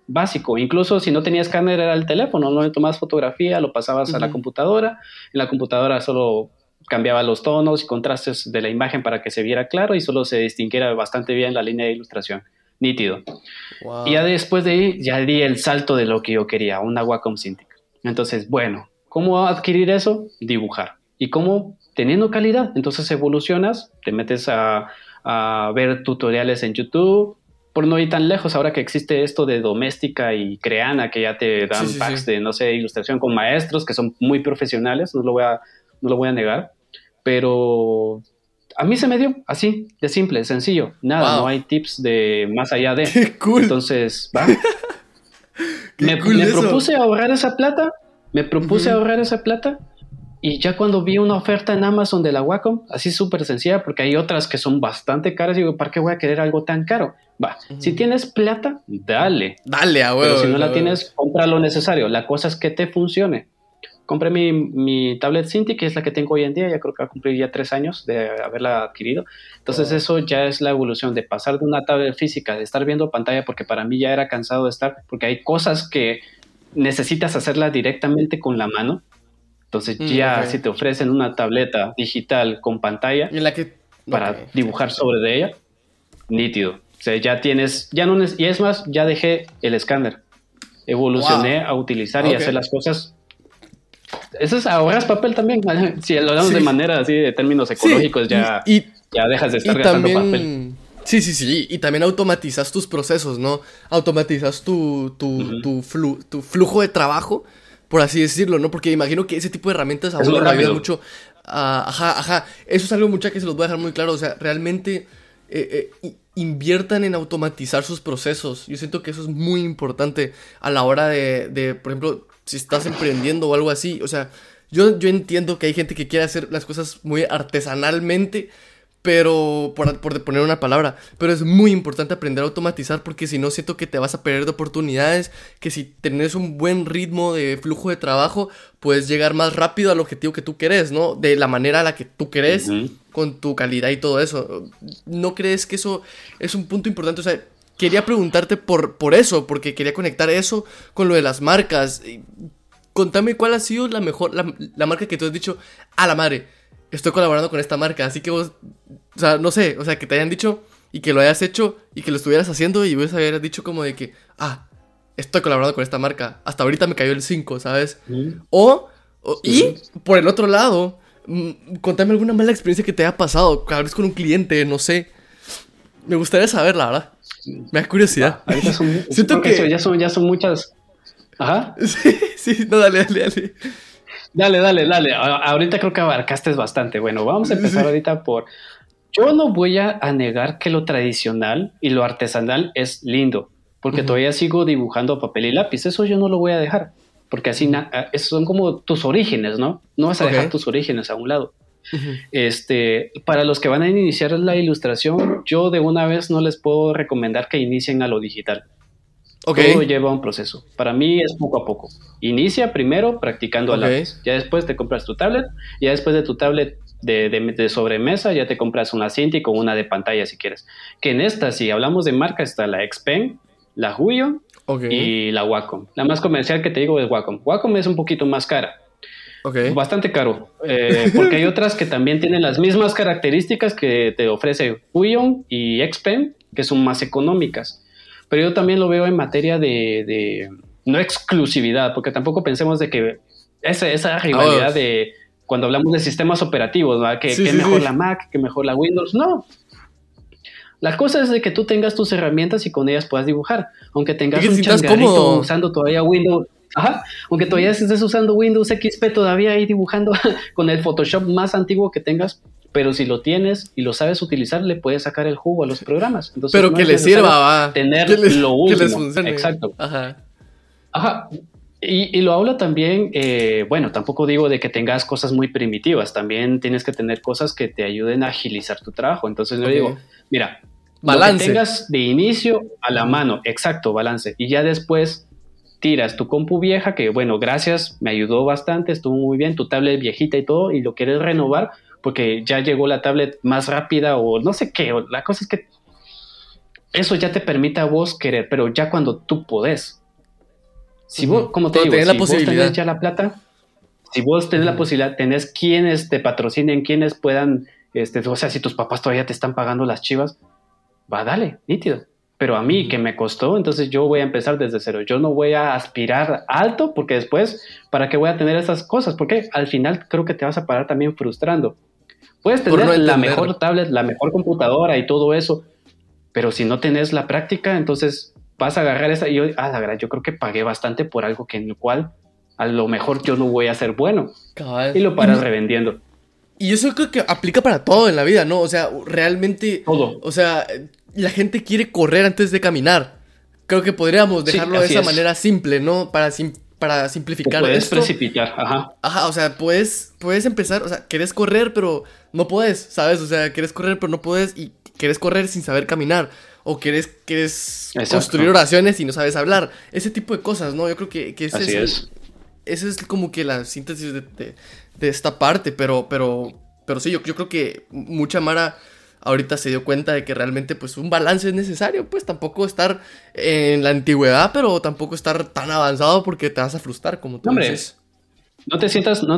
B: básico. Incluso si no tenías escáner era el teléfono, no tomabas fotografía, lo pasabas a la computadora, en la computadora solo cambiaba los tonos y contrastes de la imagen para que se viera claro y solo se distinguiera bastante bien la línea de ilustración. Nítido. Y ya después de ahí, ya di el salto de lo que yo quería, una Wacom Cintiq. Entonces, bueno, ¿Cómo adquirir eso? Dibujar. ¿Y cómo? Teniendo calidad. Entonces evolucionas, te metes a, ver tutoriales en YouTube, por no ir tan lejos, ahora que existe esto de doméstica y creana, que ya te dan packs de, no sé, ilustración con maestros que son muy profesionales, no lo voy a, no lo voy a negar, pero a mí se me dio así, de simple, sencillo, nada, no hay tips de más allá de.
A: Qué cool.
B: Entonces, va. me, me propuse ahorrar esa plata me propuse ahorrar esa plata y ya cuando vi una oferta en Amazon de la Wacom, así súper sencilla, porque hay otras que son bastante caras, digo, ¿para qué voy a querer algo tan caro? Va, si tienes plata, dale.
A: Dale, a
B: Pero si no la tienes, compra lo necesario. La cosa es que te funcione. Compré mi, mi tablet Cinti, que es la que tengo hoy en día, ya creo que va a cumplir ya tres años de haberla adquirido. Entonces eso ya es la evolución de pasar de una tablet física, de estar viendo pantalla, porque para mí ya era cansado de estar, porque hay cosas que necesitas hacerla directamente con la mano. Entonces mm, ya si te ofrecen una tableta digital con pantalla
A: la que...
B: para dibujar sobre de ella, nítido. O sea, ya tienes, ya no, y es más, ya dejé el escáner. Evolucioné a utilizar y hacer las cosas. Eso es ahorras papel también. si lo hablamos de manera así, de términos ecológicos, ya, ya dejas de estar gastando papel.
A: Sí, sí, sí. Y también automatizas tus procesos, ¿no? Automatizas tu, tu, tu, flujo de trabajo, por así decirlo, ¿no? Porque imagino que ese tipo de herramientas a uno le ayuda mucho. ajá, ajá. Eso es algo mucho que se los voy a dejar muy claro. O sea, realmente eh, eh, inviertan en automatizar sus procesos. Yo siento que eso es muy importante a la hora de, de por ejemplo, si estás emprendiendo o algo así. O sea, yo, yo entiendo que hay gente que quiere hacer las cosas muy artesanalmente pero, por, por, poner una palabra, pero es muy importante aprender a automatizar porque si no siento que te vas a perder de oportunidades, que si tenés un buen ritmo de flujo de trabajo, puedes llegar más rápido al objetivo que tú querés, ¿no? De la manera a la que tú querés, con tu calidad y todo eso. ¿No crees que eso es un punto importante? O sea, quería preguntarte por, por eso, porque quería conectar eso con lo de las marcas. Contame cuál ha sido la mejor, la, la marca que tú has dicho, a la madre estoy colaborando con esta marca, así que vos, o sea, no sé, o sea, que te hayan dicho y que lo hayas hecho y que lo estuvieras haciendo y vos habías dicho como de que, ah, estoy colaborando con esta marca, hasta ahorita me cayó el 5, ¿sabes? O, y por el otro lado, mm, contame alguna mala experiencia que te haya pasado, tal vez con un cliente, no sé. Me gustaría saber, la verdad. Me da curiosidad.
B: Ah, son, Siento que, ya, son, ya son muchas. Ajá.
A: Sí, sí, no, dale, dale, dale.
B: Dale, dale, dale. ahorita creo que abarcaste bastante. Bueno, vamos a empezar ahorita por... Yo no voy a, negar que lo tradicional y lo artesanal es lindo. porque todavía sigo dibujando papel y lápiz. Eso yo no lo voy a dejar, porque así son como tus orígenes, ¿no? No vas a dejar tus orígenes a un lado. Este, para los que van a iniciar la ilustración, yo de una vez no les puedo recomendar que inicien a lo digital. Todo lleva un proceso. Para mí es poco a poco. Inicia primero practicando a lápiz. Ya después te compras tu tablet. Ya después de tu tablet de, de, sobremesa, ya te compras una Cinti con una de pantalla si quieres. Que en esta, si hablamos de marca, está la Xpen, la Huyo y la Wacom. La más comercial que te digo es Wacom. Wacom es un poquito más cara. Bastante caro. Eh, porque hay otras que también tienen las mismas características que te ofrece Huion y Xpen, que son más económicas. Pero yo también lo veo en materia de, no exclusividad, porque tampoco pensemos de que esa, esa rivalidad oh. de cuando hablamos de sistemas operativos, ¿verdad? que, mejor la Mac, que mejor la Windows. No, la cosa es de que tú tengas tus herramientas y con ellas puedas dibujar. Aunque tengas un changarrito usando todavía Windows. Ajá, aunque todavía estés usando Windows XP todavía ahí dibujando con el Photoshop más antiguo que tengas, pero si lo tienes y lo sabes utilizar, le puedes sacar el jugo a los programas.
A: Entonces, pero que le sirva, va.
B: Tener lo último. Exacto. Ajá. Ajá. Y, lo hablo también, eh, bueno, tampoco digo de que tengas cosas muy primitivas, también tienes que tener cosas que te ayuden a agilizar tu trabajo. Entonces yo digo, mira, Balance. tengas de inicio a la mano, exacto, balance. Y ya después tiras tu compu vieja, que bueno, gracias, me ayudó bastante, estuvo muy bien, tu tablet viejita y todo, y lo quieres renovar porque ya llegó la tablet más rápida o no sé qué. la cosa es que eso ya te permite a vos querer, pero ya cuando tú podés. Si vos, como te digo, si la vos tenés ya la plata, si vos tenés la posibilidad, tenés quienes te patrocinen, quienes puedan, este, o sea, si tus papás todavía te están pagando las chivas, va, dale, nítido. Pero a mí que me costó, entonces yo voy a empezar desde cero. Yo no voy a aspirar alto porque después, ¿para qué voy a tener esas cosas? Porque al final creo que te vas a parar también frustrando. Puedes tener la mejor tablet, la mejor computadora y todo eso, pero si no tenés la práctica, entonces vas a agarrar esa y yo, ah, la verdad, yo creo que pagué bastante por algo que en el cual a lo mejor yo no voy a ser bueno. Y lo paras revendiendo.
A: Y eso creo que aplica para todo en la vida, ¿no? O sea, realmente. Todo. O sea, la gente quiere correr antes de caminar. Creo que podríamos dejarlo de esa manera simple, ¿no? Para, para simplificar.
B: puedes precipitar, ajá.
A: Ajá, o sea, puedes, puedes empezar, o sea, querés correr, pero no puedes, ¿sabes? O sea, querés correr, pero no puedes y querés correr sin saber caminar. O querés, querés construir oraciones y no sabes hablar. Ese tipo de cosas, ¿no? Yo creo que, que ese Así es, Esa es como que la síntesis de, de, esta parte, pero, pero, pero sí, yo, yo creo que mucha Mara ahorita se dio cuenta de que realmente pues un balance es necesario, pues tampoco estar en la antigüedad, pero tampoco estar tan avanzado porque te vas a frustrar como tú dices.
B: No te sientas, no,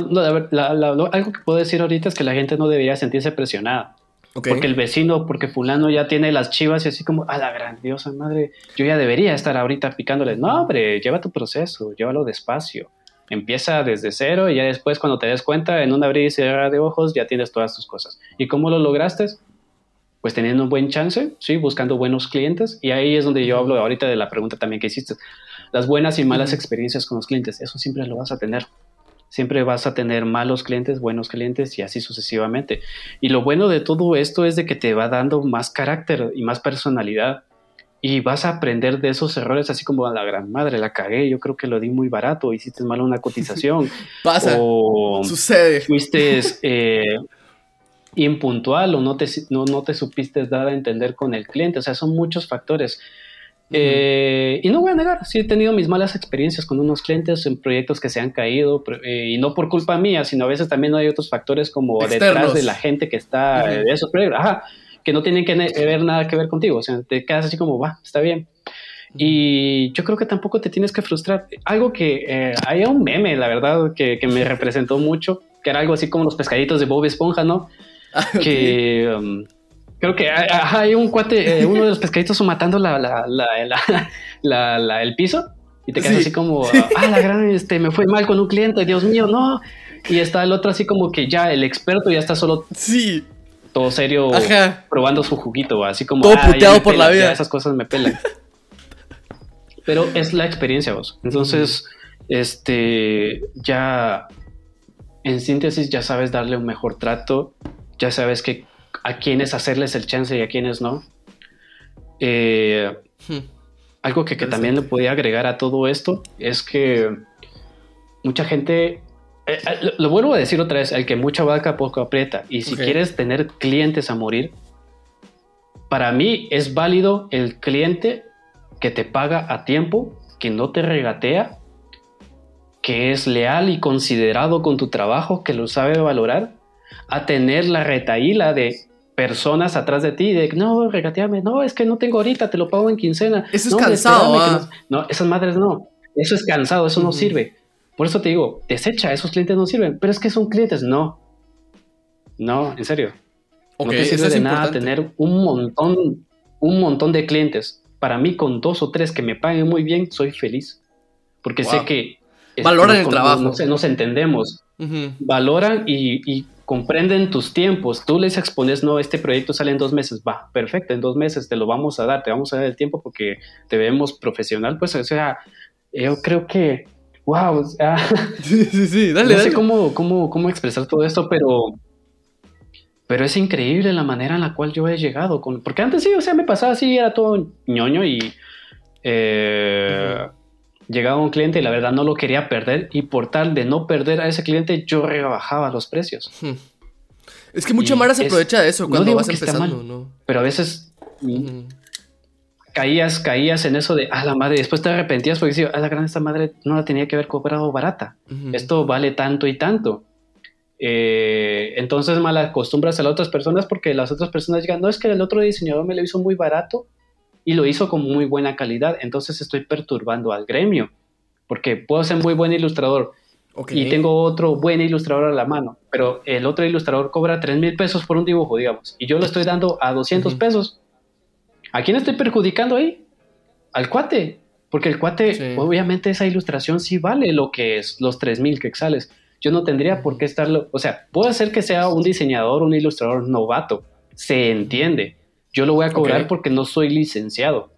B: algo que puedo decir ahorita es que la gente no debería sentirse presionada. Porque el vecino, porque fulano ya tiene las chivas y así como, a la grandiosa madre, yo ya debería estar ahorita picándole. No, hombre, lleva tu proceso, llévalo despacio. Empieza desde cero y ya después cuando te des cuenta, en un abrir y cerrar de ojos, ya tienes todas tus cosas. ¿Y cómo lo lograste? pues teniendo un buen chance, sí, buscando buenos clientes. Y ahí es donde yo hablo ahorita de la pregunta también que hiciste. Las buenas y malas experiencias con los clientes, eso siempre lo vas a tener. Siempre vas a tener malos clientes, buenos clientes y así sucesivamente. Y lo bueno de todo esto es de que te va dando más carácter y más personalidad. Y vas a aprender de esos errores, así como a la gran madre, la cagué, yo creo que lo di muy barato, hiciste mal una cotización.
A: Pasa.
B: O
A: sucede.
B: Fuiste eh, impuntual o no te, no, no te supiste dar a entender con el cliente. O sea, son muchos factores. Eh, y no voy a negar, sí he tenido mis malas experiencias con unos clientes en proyectos que se han caído eh, y no por culpa mía, sino a veces también hay otros factores como detrás de la gente que está de esos proyectos, que no tienen que ver nada que ver contigo, o sea, te quedas así como, va, está bien. Y yo creo que tampoco te tienes que frustrar. Algo que eh, hay un meme, la verdad, que, que me representó mucho, que era algo así como los pescaditos de Bob Esponja, ¿no? Ah, que um, creo que hay, un cuate, eh, uno de los pescaditos matando la, la, el piso y te quedas así como, ah, la gran, este, me fue mal con un cliente, Dios mío, no. Y está el otro así como que ya el experto ya está solo.
A: Sí.
B: Todo serio, probando su juguito, así como.
A: Todo puteado por la vida.
B: esas cosas me pelan. Pero es la experiencia, vos. Entonces, este, ya, en síntesis, ya sabes darle un mejor trato ya sabes que a quiénes hacerles el chance y a quiénes no. Eh, hmm. algo que, también le podía agregar a todo esto es que mucha gente, eh, eh, lo, vuelvo a decir otra vez, el que mucha vaca poco aprieta. Y si quieres tener clientes a morir, para mí es válido el cliente que te paga a tiempo, que no te regatea, que es leal y considerado con tu trabajo, que lo sabe valorar, a tener la retaíla de personas atrás de ti de no, regateame, no, es que no tengo ahorita, te lo pago en quincena.
A: Eso es cansado.
B: Ah. No, esas madres no. Eso es cansado, eso no sirve. Por eso te digo, desecha, esos clientes no sirven, pero es que son clientes, no. No, en serio. no te sirve de nada tener un montón, un montón de clientes. Para mí, con dos o tres que me paguen muy bien, soy feliz. Porque sé que...
A: Valoran el trabajo.
B: No, nos entendemos. Valoran y comprenden tus tiempos. Tú les expones, no, este proyecto sale en dos meses, va, perfecto, en dos meses te lo vamos a dar, te vamos a dar el tiempo porque te vemos profesional, pues, o sea, yo creo que, wow, o sea,
A: sí, sí, sí, dale,
B: no sé cómo, cómo, cómo expresar todo esto, pero, pero es increíble la manera en la cual yo he llegado, con, porque antes sí, o sea, me pasaba así, era todo ñoño y... Eh, llegaba un cliente y la verdad no lo quería perder y por tal de no perder a ese cliente yo rebajaba los precios. Hmm.
A: Es que mucha Mara se aprovecha de eso cuando vas empezando, ¿no?
B: Pero a veces caías, caías en eso de, ah, la madre, después te arrepentías porque decías, ah, la gran esta madre no la tenía que haber cobrado barata. Esto vale tanto y tanto. Eh, entonces mal acostumbras a las otras personas porque las otras personas digan, no, es que el otro diseñador me lo hizo muy barato y lo hizo con muy buena calidad. Entonces estoy perturbando al gremio, porque puedo ser muy buen ilustrador y tengo otro buen ilustrador a la mano, pero el otro ilustrador cobra 3 mil pesos por un dibujo, digamos, y yo lo estoy dando a 200 pesos. ¿A quién estoy perjudicando ahí? Al cuate, porque el cuate, obviamente esa ilustración sí vale lo que es los 3 mil quexales. Yo no tendría por qué estarlo, o sea, puede ser que sea un diseñador, un ilustrador novato, se entiende, yo lo voy a cobrar porque no soy licenciado.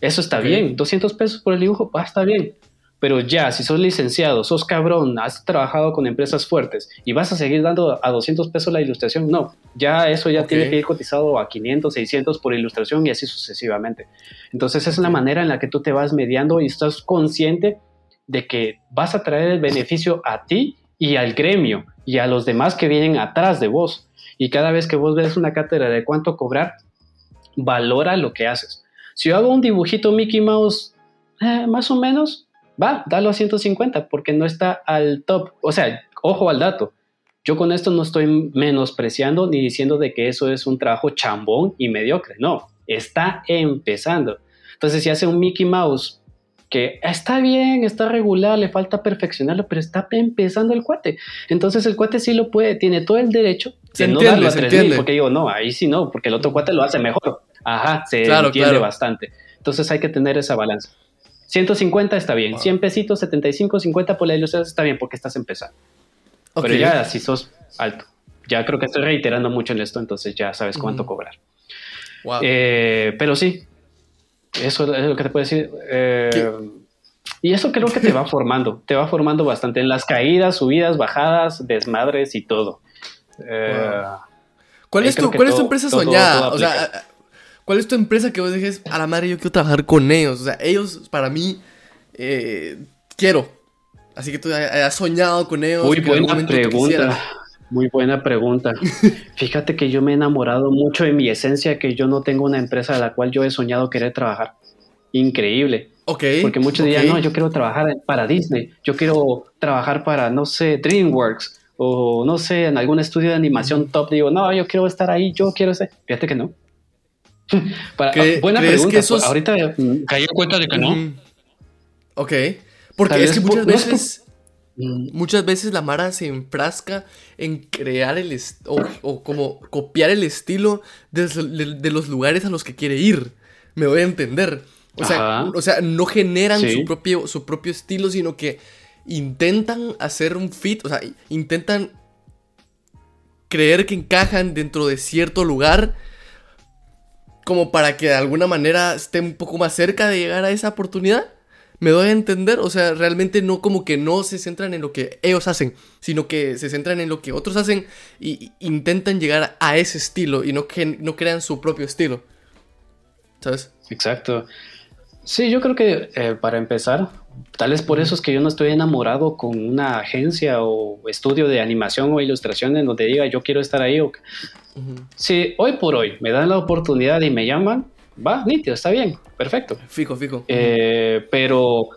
B: Eso está bien, 200 pesos por el dibujo, va, está bien. Pero ya, si sos licenciado, sos cabrón, has trabajado con empresas fuertes y vas a seguir dando a 200 pesos la ilustración, no, ya eso ya tiene que ir cotizado a 500, 600 por ilustración y así sucesivamente. Entonces es la manera en la que tú te vas mediando y estás consciente de que vas a traer el beneficio a ti y al gremio y a los demás que vienen atrás de vos. Y cada vez que vos ves una cátedra de cuánto cobrar, valora lo que haces. Si yo hago un dibujito Mickey Mouse, eh, más o menos, va, dalo a 150 porque no está al top. O sea, ojo al dato. Yo con esto no estoy menospreciando ni diciendo de que eso es un trabajo chambón y mediocre. No, está empezando. Entonces, si hace un Mickey Mouse que está bien, está regular, le falta perfeccionarlo, pero está empezando el cuate. Entonces el cuate sí lo puede, tiene todo el derecho
A: de no darlo a 3000,
B: porque digo, no, ahí sí no, porque el otro cuate lo hace mejor. Ajá, se entiende bastante. Entonces hay que tener esa balanza. 150 está bien, 100 pesitos, 75, 50 por la ilustración está bien porque estás empezando. Pero ya si sos alto, ya creo que estoy reiterando mucho en esto, entonces ya sabes cuánto cobrar. Eh, pero sí, eso es lo que te puedo decir. Eh, y eso creo que te va formando, te va formando bastante en las caídas, subidas, bajadas, desmadres y todo.
A: Eh, ¿Cuál, es tu, ¿cuál es tu empresa soñada? o sea, ¿Cuál es tu empresa que vos dejes a la madre? Yo quiero trabajar con ellos. O sea, ellos para mí eh, quiero. Así que tú has soñado con ellos.
B: Muy buena pregunta. Muy buena pregunta. Fíjate que yo me he enamorado mucho de mi esencia, que yo no tengo una empresa a la cual yo he soñado querer trabajar. Increíble.
A: Ok.
B: Porque muchos okay. no, yo quiero trabajar para Disney, yo quiero trabajar para, no sé, DreamWorks, o no sé, en algún estudio de animación top. Digo, no, yo quiero estar ahí, yo quiero ser. Fíjate que no. Para, buena pregunta. Pues, ahorita mm, caí cuenta de que no.
A: Ok. Porque es que muchas veces. Mm. Muchas veces la Mara se enfrasca en crear el o, o, como copiar el estilo de, los lugares a los que quiere ir. Me voy a entender. O sea, o sea no generan su, propio, su propio estilo, sino que intentan hacer un fit, o sea, intentan creer que encajan dentro de cierto lugar como para que de alguna manera esté un poco más cerca de llegar a esa oportunidad. Me doy a entender, o sea, realmente no como que no se centran en lo que ellos hacen, sino que se centran en lo que otros hacen y intentan llegar a ese estilo y no, que, no crean su propio estilo. ¿Sabes?
B: Exacto. Sí, yo creo que eh, para empezar, tal vez por eso es que yo no estoy enamorado con una agencia o estudio de animación o ilustración en donde diga yo quiero estar ahí. O... Si hoy por hoy me dan la oportunidad y me llaman, va, nítido, está bien, perfecto.
A: Fijo, fijo.
B: Eh, pero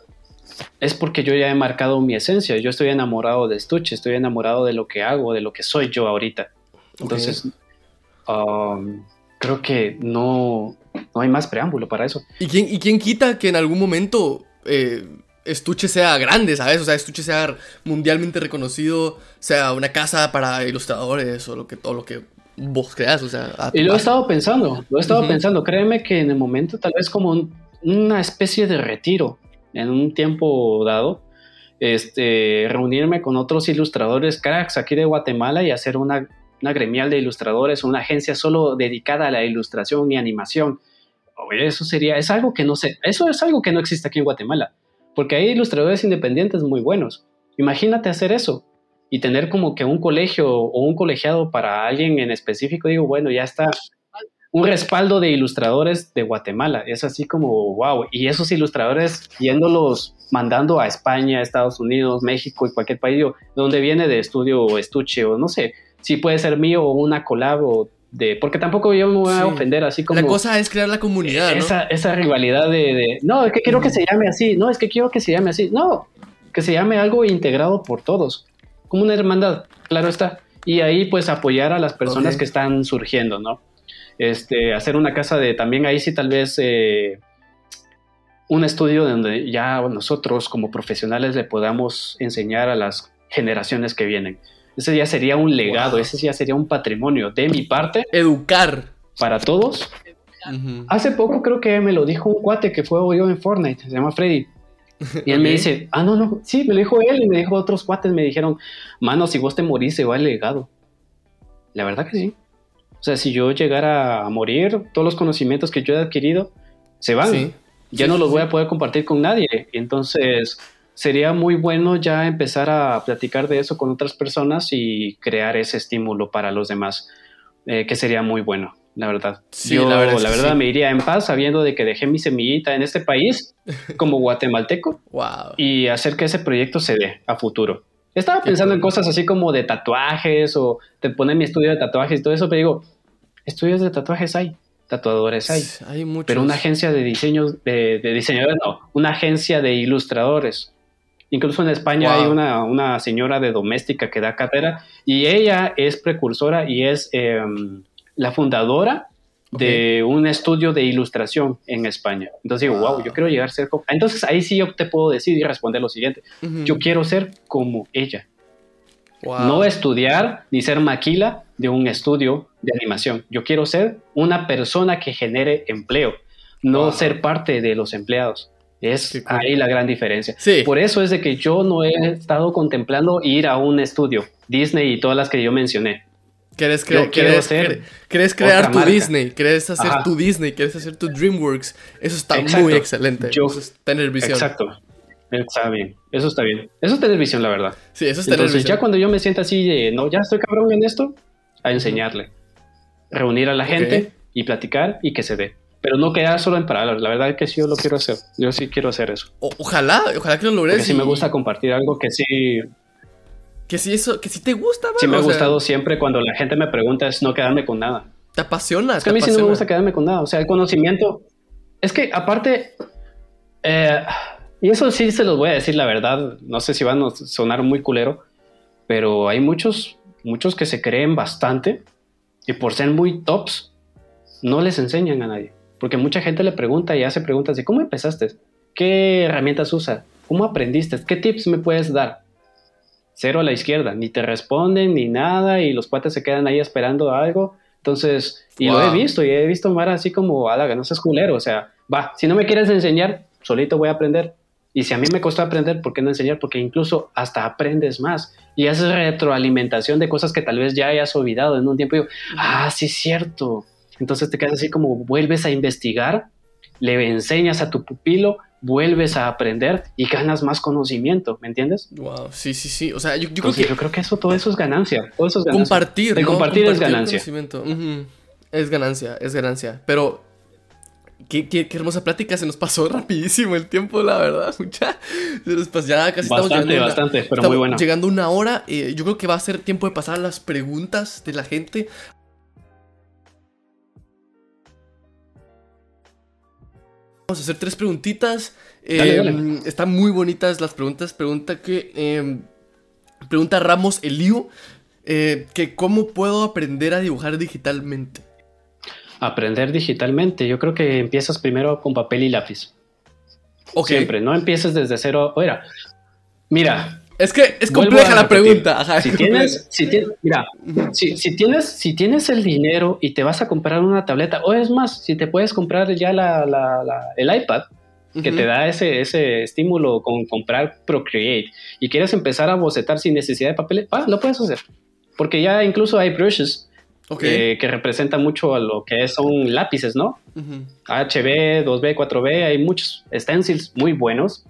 B: es porque yo ya he marcado mi esencia. Yo estoy enamorado de Stuche, estoy enamorado de lo que hago, de lo que soy yo ahorita. Entonces, um, creo que no, no hay más preámbulo para eso.
A: ¿Y quién, ¿Y quién quita que en algún momento eh, Estuche sea grande, ¿sabes? O sea, Estuche sea mundialmente reconocido, sea una casa para ilustradores o lo que, todo lo que vos creas, o sea...
B: y lo he estado pensando, lo he estado pensando. Créeme que en el momento tal vez como una especie de retiro en un tiempo dado, este, reunirme con otros ilustradores cracks aquí de Guatemala y hacer una una gremial de ilustradores, una agencia solo dedicada a la ilustración y animación. eso sería, es algo que no sé, eso es algo que no existe aquí en Guatemala, porque hay ilustradores independientes muy buenos. Imagínate hacer eso y tener como que un colegio o un colegiado para alguien en específico, digo, bueno, ya está un respaldo de ilustradores de Guatemala. Es así como, wow. Y esos ilustradores yéndolos mandando a España, Estados Unidos, México y cualquier país, donde viene de estudio o estuche o no sé, si puede ser mío o una collab o de, porque tampoco yo me voy a ofender así como...
A: La cosa es crear la comunidad,
B: ¿no? Esa, rivalidad de, no, es que quiero que se llame así, no, es que quiero que se llame así, no, que se llame algo integrado por todos, como una hermandad, claro está. Y ahí pues apoyar a las personas que están surgiendo, ¿no? Este, hacer una casa de, también ahí sí tal vez... Eh, un estudio donde ya nosotros como profesionales le podamos enseñar a las generaciones que vienen. Ese ya sería un legado, ese ya sería un patrimonio de mi parte.
A: Educar.
B: Para todos. Hace poco creo que me lo dijo un cuate que fue yo en Fortnite, se llama Freddy. Y él me dice, ah, no, no, sí, me lo dijo él y me dijo otros cuates, me dijeron, mano, si vos te morís, se va el legado. La verdad que sí. O sea, si yo llegara a morir, todos los conocimientos que yo he adquirido se van. Ya no los voy a poder compartir con nadie. Entonces, sería muy bueno ya empezar a platicar de eso con otras personas y crear ese estímulo para los demás, eh, que sería muy bueno, la verdad. Yo, la verdad, me iría en paz sabiendo de que dejé mi semillita en este país como guatemalteco y hacer que ese proyecto se dé a futuro. Estaba pensando en cosas así como de tatuajes o te pone mi estudio de tatuajes y todo eso, pero digo, estudios de tatuajes hay, tatuadores hay, hay muchos. pero una agencia de diseños, de, de diseñadores no, una agencia de ilustradores Incluso en España hay una, señora de doméstica que da cátedra y ella es precursora y es em, la fundadora de un estudio de ilustración en España. Entonces digo, wow, yo quiero llegar a ser como... Entonces ahí sí yo te puedo decir y responder lo siguiente. Yo quiero ser como ella. No estudiar ni ser maquila de un estudio de animación. Yo quiero ser una persona que genere empleo, no ser parte de los empleados. Es ahí la gran diferencia. Por eso es de que yo no he estado contemplando ir a un estudio, Disney y todas las que yo mencioné.
A: ¿Quieres, crear tu Disney? ¿Quieres hacer tu Disney? ¿Quieres hacer tu DreamWorks? Eso está muy excelente. Yo, eso es tener visión.
B: Exacto. Está bien. Eso está bien. Eso es tener visión, la verdad.
A: Sí, eso es tener Entonces,
B: ya cuando yo me siento así de, no, ya estoy cabrón en esto, a enseñarle. Reunir a la gente y platicar y que se dé. Pero no queda solo en palabras. La verdad es que sí yo lo quiero hacer. Yo sí quiero hacer eso.
A: ojalá, ojalá que lo logres. Porque
B: sí me gusta compartir algo que sí.
A: Que sí, eso, que sí te gusta,
B: Sí me ha gustado siempre cuando la gente me pregunta es no quedarme con nada.
A: Te apasiona.
B: Es que a mí sí no me gusta quedarme con nada. O sea, el conocimiento. Es que aparte. Eh, y eso sí se los voy a decir la verdad. No sé si van a sonar muy culero. Pero hay muchos, muchos que se creen bastante. Y por ser muy tops, no les enseñan a nadie. Porque mucha gente le pregunta y hace preguntas de cómo empezaste, qué herramientas usa, cómo aprendiste, qué tips me puedes dar. Cero a la izquierda, ni te responden ni nada y los cuates se quedan ahí esperando algo. Entonces, y lo he visto y he visto Mara así como, ala, no seas culero, o sea, va, si no me quieres enseñar, solito voy a aprender. Y si a mí me costó aprender, ¿por qué no enseñar? Porque incluso hasta aprendes más y haces retroalimentación de cosas que tal vez ya hayas olvidado en un tiempo. Y ah, sí es cierto. Entonces te quedas así como vuelves a investigar, le enseñas a tu pupilo, vuelves a aprender y ganas más conocimiento, ¿me entiendes?
A: Wow, sí, sí, sí. O sea, yo,
B: creo que... Yo creo que eso, todo eso es ganancia. Todo eso es
A: ganancia. Compartir,
B: de compartir, es ganancia.
A: Es ganancia, es ganancia. Pero qué, qué, qué, hermosa plática, se nos pasó rapidísimo el tiempo, la verdad, mucha. Se nos pasó, ya casi
B: bastante, estamos llegando. Bastante, pero muy bueno.
A: Llegando una hora, eh, yo creo que va a ser tiempo de pasar a las preguntas de la gente. Vamos a hacer tres preguntitas. Eh, están muy bonitas las preguntas. Pregunta que. Eh, pregunta Ramos Elío. Eh, que cómo puedo aprender a dibujar digitalmente.
B: Aprender digitalmente. Yo creo que empiezas primero con papel y lápiz. Siempre, no empieces desde cero. Mira.
A: Es que es compleja la pregunta.
B: si tienes, si tienes, mira, si, tienes, si tienes el dinero y te vas a comprar una tableta, o es más, si te puedes comprar ya la, el iPad, que te da ese, ese estímulo con comprar Procreate y quieres empezar a bocetar sin necesidad de papel, ah, lo puedes hacer. Porque ya incluso hay brushes eh, que representan mucho a lo que son lápices, ¿no? HB, 2B, 4B, hay muchos stencils muy buenos.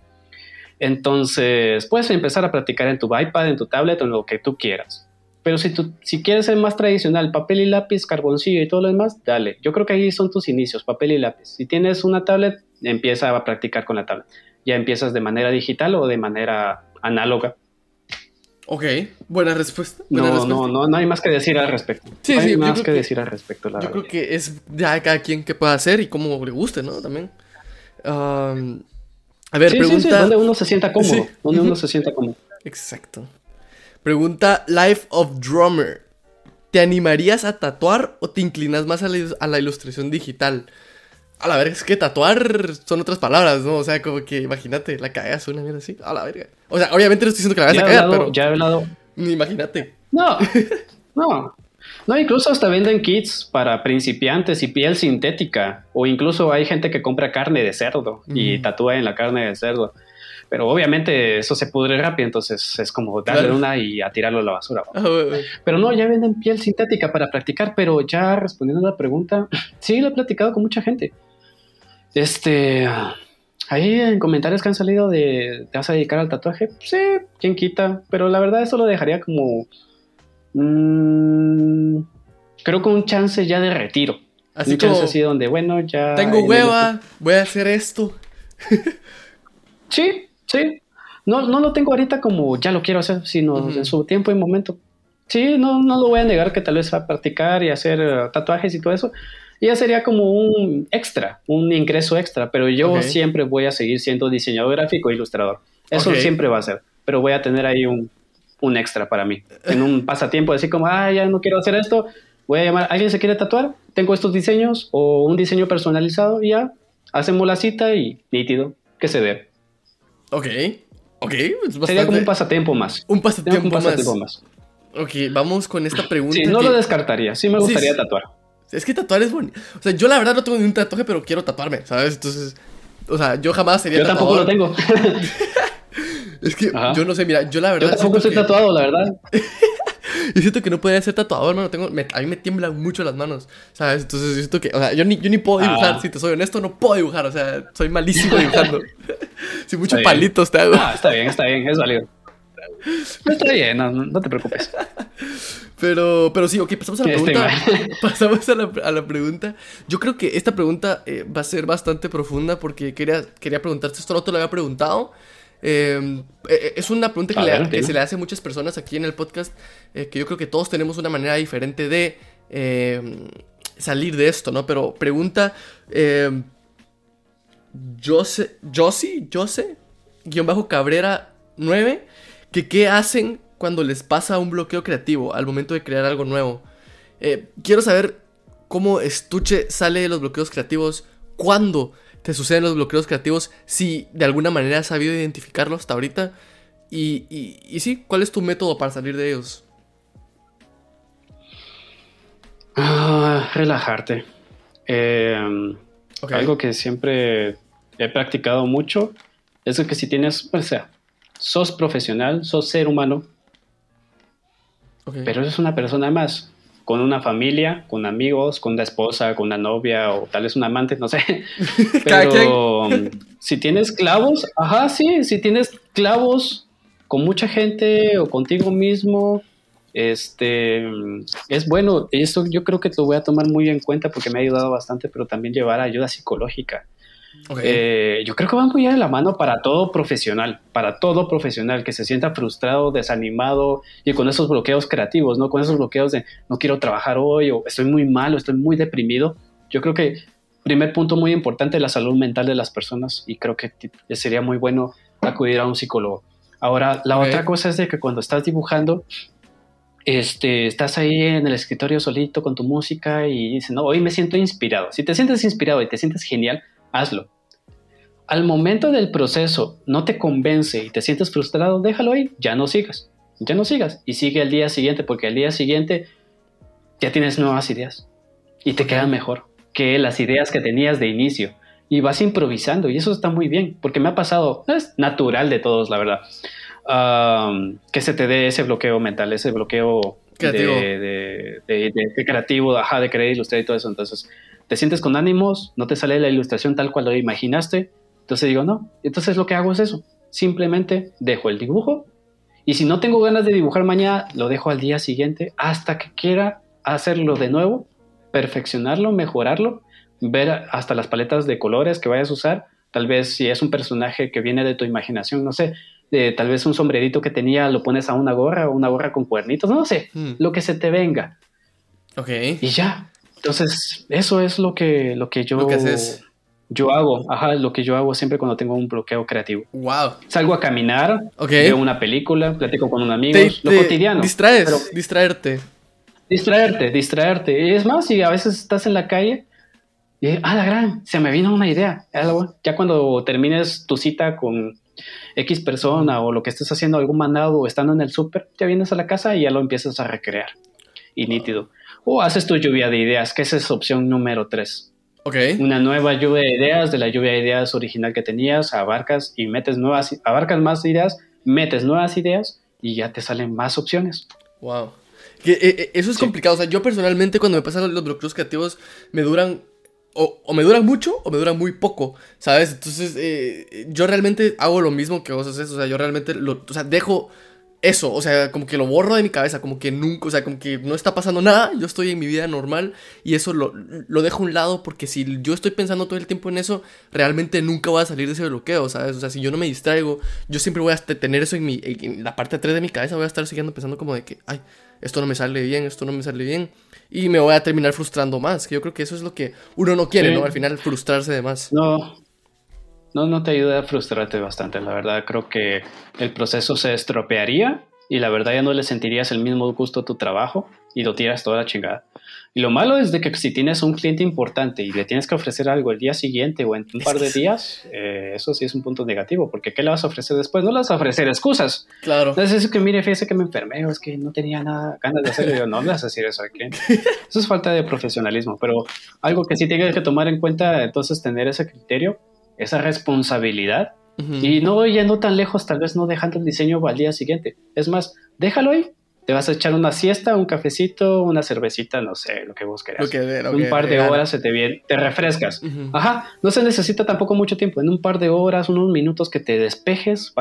B: Entonces, puedes empezar a practicar en tu iPad, en tu tablet o en lo que tú quieras. Pero si, tú, si quieres ser más tradicional, papel y lápiz, carboncillo y todo lo demás, dale. Yo creo que ahí son tus inicios, papel y lápiz. Si tienes una tablet, empieza a practicar con la tablet. Ya empiezas de manera digital o de manera análoga.
A: Ok, buena respuesta.
B: no, no, no, no hay más que decir al respecto. Sí, no hay más que, decir al respecto.
A: yo creo que es ya cada quien que pueda hacer y cómo le guste, ¿no? También. A ver, pregunta. Sí,
B: donde uno se sienta cómodo. Donde uno se sienta cómodo.
A: Exacto. Pregunta Life of Drummer. ¿Te animarías a tatuar o te inclinas más a la, ilustración digital? A la verga, es que tatuar son otras palabras, ¿no? O sea, como que imagínate, la cagas una mierda así. A la verga. O sea, obviamente no estoy diciendo que la vayas a cagar, pero.
B: Ya he hablado.
A: Imagínate.
B: No, no. No, incluso hasta venden kits para principiantes y piel sintética. O incluso hay gente que compra carne de cerdo y tatúa en la carne de cerdo. Pero obviamente eso se pudre rápido, entonces es como darle una y a tirarlo a la basura. Ah, pero no, ya venden piel sintética para practicar, pero ya respondiendo a la pregunta, sí, lo he platicado con mucha gente. Este, ahí en comentarios que han salido de, ¿te vas a dedicar al tatuaje? Sí, quién quita, pero la verdad eso lo dejaría como, mmm, creo que un chance ya de retiro. Así un chance así donde, bueno, ya...
A: Tengo hueva, voy a hacer esto.
B: sí, Sí, no, no lo tengo ahorita como ya lo quiero hacer, sino en su tiempo y momento. Sí, no, no lo voy a negar que tal vez a practicar y hacer eh, tatuajes y todo eso. Ya sería como un extra, un ingreso extra, pero yo siempre voy a seguir siendo diseñador gráfico e ilustrador. Eso siempre va a ser, pero voy a tener ahí un, un extra para mí. En un pasatiempo, decir como, ah, ya no quiero hacer esto, voy a llamar, ¿alguien se quiere tatuar? Tengo estos diseños o un diseño personalizado y ya, hacemos la cita y nítido, que se ve.
A: Ok, ok.
B: Sería como un pasatiempo más.
A: Un pasatiempo, más. Ok, vamos con esta pregunta.
B: Sí, no lo descartaría. Sí me gustaría tatuar.
A: Es que tatuar es bonito. O sea, yo la verdad no tengo ni un tatuaje, pero quiero tatuarme, ¿sabes? Entonces, o sea, yo jamás sería
B: Yo tampoco lo tengo.
A: es que yo no sé, mira, yo la verdad.
B: Yo tampoco estoy tatuado, la verdad.
A: yo siento que no podría ser tatuador, hermano. Tengo, a mí me tiemblan mucho las manos, ¿sabes? Entonces, yo siento que, o sea, yo ni, yo ni puedo dibujar, ah. si te soy honesto, no puedo dibujar, o sea, soy malísimo dibujando. si muchos palitos te hago.
B: Ah, está bien, está bien, es válido. Está bien, no, te preocupes.
A: Pero, pero sí, ok, pasamos a la este pregunta. pasamos a la, a la, pregunta. Yo creo que esta pregunta eh, va a ser bastante profunda porque quería, quería preguntarte, esto no te lo había preguntado. Em, e, e, es una pregunta que, se le hace a muchas personas aquí en el podcast, eh, que yo creo que todos tenemos una manera diferente de em, salir de esto, ¿no? Pero pregunta eh, Jose, Josie, Jose, guion bajo Cabrera 9, que qué hacen cuando les pasa un bloqueo creativo al momento de crear algo nuevo. Eh, quiero saber cómo Estuche sale de los bloqueos creativos, cuándo te suceden los bloqueos creativos, si de alguna manera has sabido identificarlo hasta ahorita. Y, y, sí, ¿cuál es tu método para salir de ellos?
B: Ah, relajarte. Em, algo que siempre he practicado mucho es que si tienes, o sea, sos profesional, sos ser humano, pero eres una persona más con una familia, con amigos, con una esposa, con una novia o tal vez un amante, no sé. Pero um, si tienes clavos, ajá, sí, si tienes clavos con mucha gente o contigo mismo, Este es bueno, esto yo creo que lo voy a tomar muy en cuenta porque me ha ayudado bastante, pero también llevar ayuda psicológica. Eh, yo creo que va muy de la mano para todo profesional, para todo profesional que se sienta frustrado, desanimado y con esos bloqueos creativos, ¿no? Con esos bloqueos de no quiero trabajar hoy o estoy muy malo, estoy muy deprimido. Yo creo que primer punto muy importante la salud mental de las personas y creo que sería muy bueno acudir a un psicólogo. Ahora, la otra cosa es de que cuando estás dibujando, este, estás ahí en el escritorio solito con tu música y dices, no, hoy me siento inspirado. Si te sientes inspirado y te sientes genial, hazlo. Al momento del proceso no te convence y te sientes frustrado, déjalo ahí, ya no sigas, ya no sigas y sigue al día siguiente porque al día siguiente ya tienes nuevas ideas y te quedan mejor que las ideas que tenías de inicio y vas improvisando y eso está muy bien porque me ha pasado, es natural de todos la verdad, que se te dé ese bloqueo mental, ese bloqueo creativo. De, de, creativo, ajá, de ilustrar y todo eso. Entonces, te sientes con ánimos, no te sale la ilustración tal cual lo imaginaste. Entonces digo, no. Entonces lo que hago es eso. Simplemente dejo el dibujo y si no tengo ganas de dibujar mañana, lo dejo al día siguiente hasta que quiera hacerlo de nuevo, perfeccionarlo, mejorarlo, ver hasta las paletas de colores que vayas a usar. Tal vez si es un personaje que viene de tu imaginación, no sé, de, tal vez un sombrerito que tenía lo pones a una gorra o una gorra con cuernitos, no sé, hmm. lo que se te venga.
A: Ok.
B: Y ya, entonces, eso es lo que, lo que yo... Yo hago, ajá, lo que yo hago siempre cuando tengo un bloqueo creativo.
A: Wow.
B: Salgo a caminar, veo una película, platico con un amigo, lo cotidiano.
A: Distraes, distraerte.
B: Distraerte, distraerte. Es más, si a veces estás en la calle y, ah, la gran, se me vino una idea. Ya cuando termines tu cita con X persona o lo que estés haciendo, algún mandado o estando en el súper, ya vienes a la casa y ya lo empiezas a recrear. Y nítido o haces tu lluvia de ideas, que esa es opción número 3.
A: Ok.
B: Una nueva lluvia de ideas, de la lluvia de ideas original que tenías, abarcas y metes nuevas, abarcas más ideas, metes nuevas ideas y ya te salen más opciones.
A: Wow. Que, eh, eh, eso es complicado. O sea, yo personalmente cuando me pasan los bloqueos creativos me duran o, me duran mucho o me duran muy poco, ¿sabes? Entonces, eh, yo realmente hago lo mismo que vos haces, o sea, yo realmente lo, o sea, dejo eso, o sea, como que lo borro de mi cabeza, como que nunca, o sea, como que no está pasando nada, yo estoy en mi vida normal y eso lo, lo dejo a un lado porque si yo estoy pensando todo el tiempo en eso, realmente nunca voy a salir de ese bloqueo, ¿sabes? O sea, si yo no me distraigo, yo siempre voy a tener eso en, mi, en la parte 3 de mi cabeza, voy a estar siguiendo pensando como de que, ay, esto no me sale bien, esto no me sale bien. Y me voy a terminar frustrando más, que yo creo que eso es lo que uno no quiere, ¿no? Al final frustrarse de más.
B: No, no, no te ayuda a frustrarte bastante. La verdad, creo que el proceso se estropearía y la verdad ya no le sentirías el mismo gusto a tu trabajo y lo tiras toda la chingada. Y lo malo es de que si tienes un cliente importante y le tienes que ofrecer algo el día siguiente o en un par de días, eh, eso sí es un punto negativo, porque ¿qué le vas a ofrecer después? No le vas a ofrecer excusas.
A: Claro.
B: Entonces es que mire, fíjese que me enfermé, o es que no tenía nada ganas de hacerlo. Yo, no le vas a decir eso cliente. Eso es falta de profesionalismo, pero algo que sí tienes que tomar en cuenta, entonces tener ese criterio esa responsabilidad y no yendo tan lejos, tal vez no dejando el diseño al día siguiente. Es más, déjalo ahí te vas a echar una siesta, un cafecito, una cervecita, no sé, lo que vos quieras. un par de horas se te viene, te refrescas. Ajá, no se necesita tampoco mucho tiempo. En un par de horas, unos minutos que te despejes,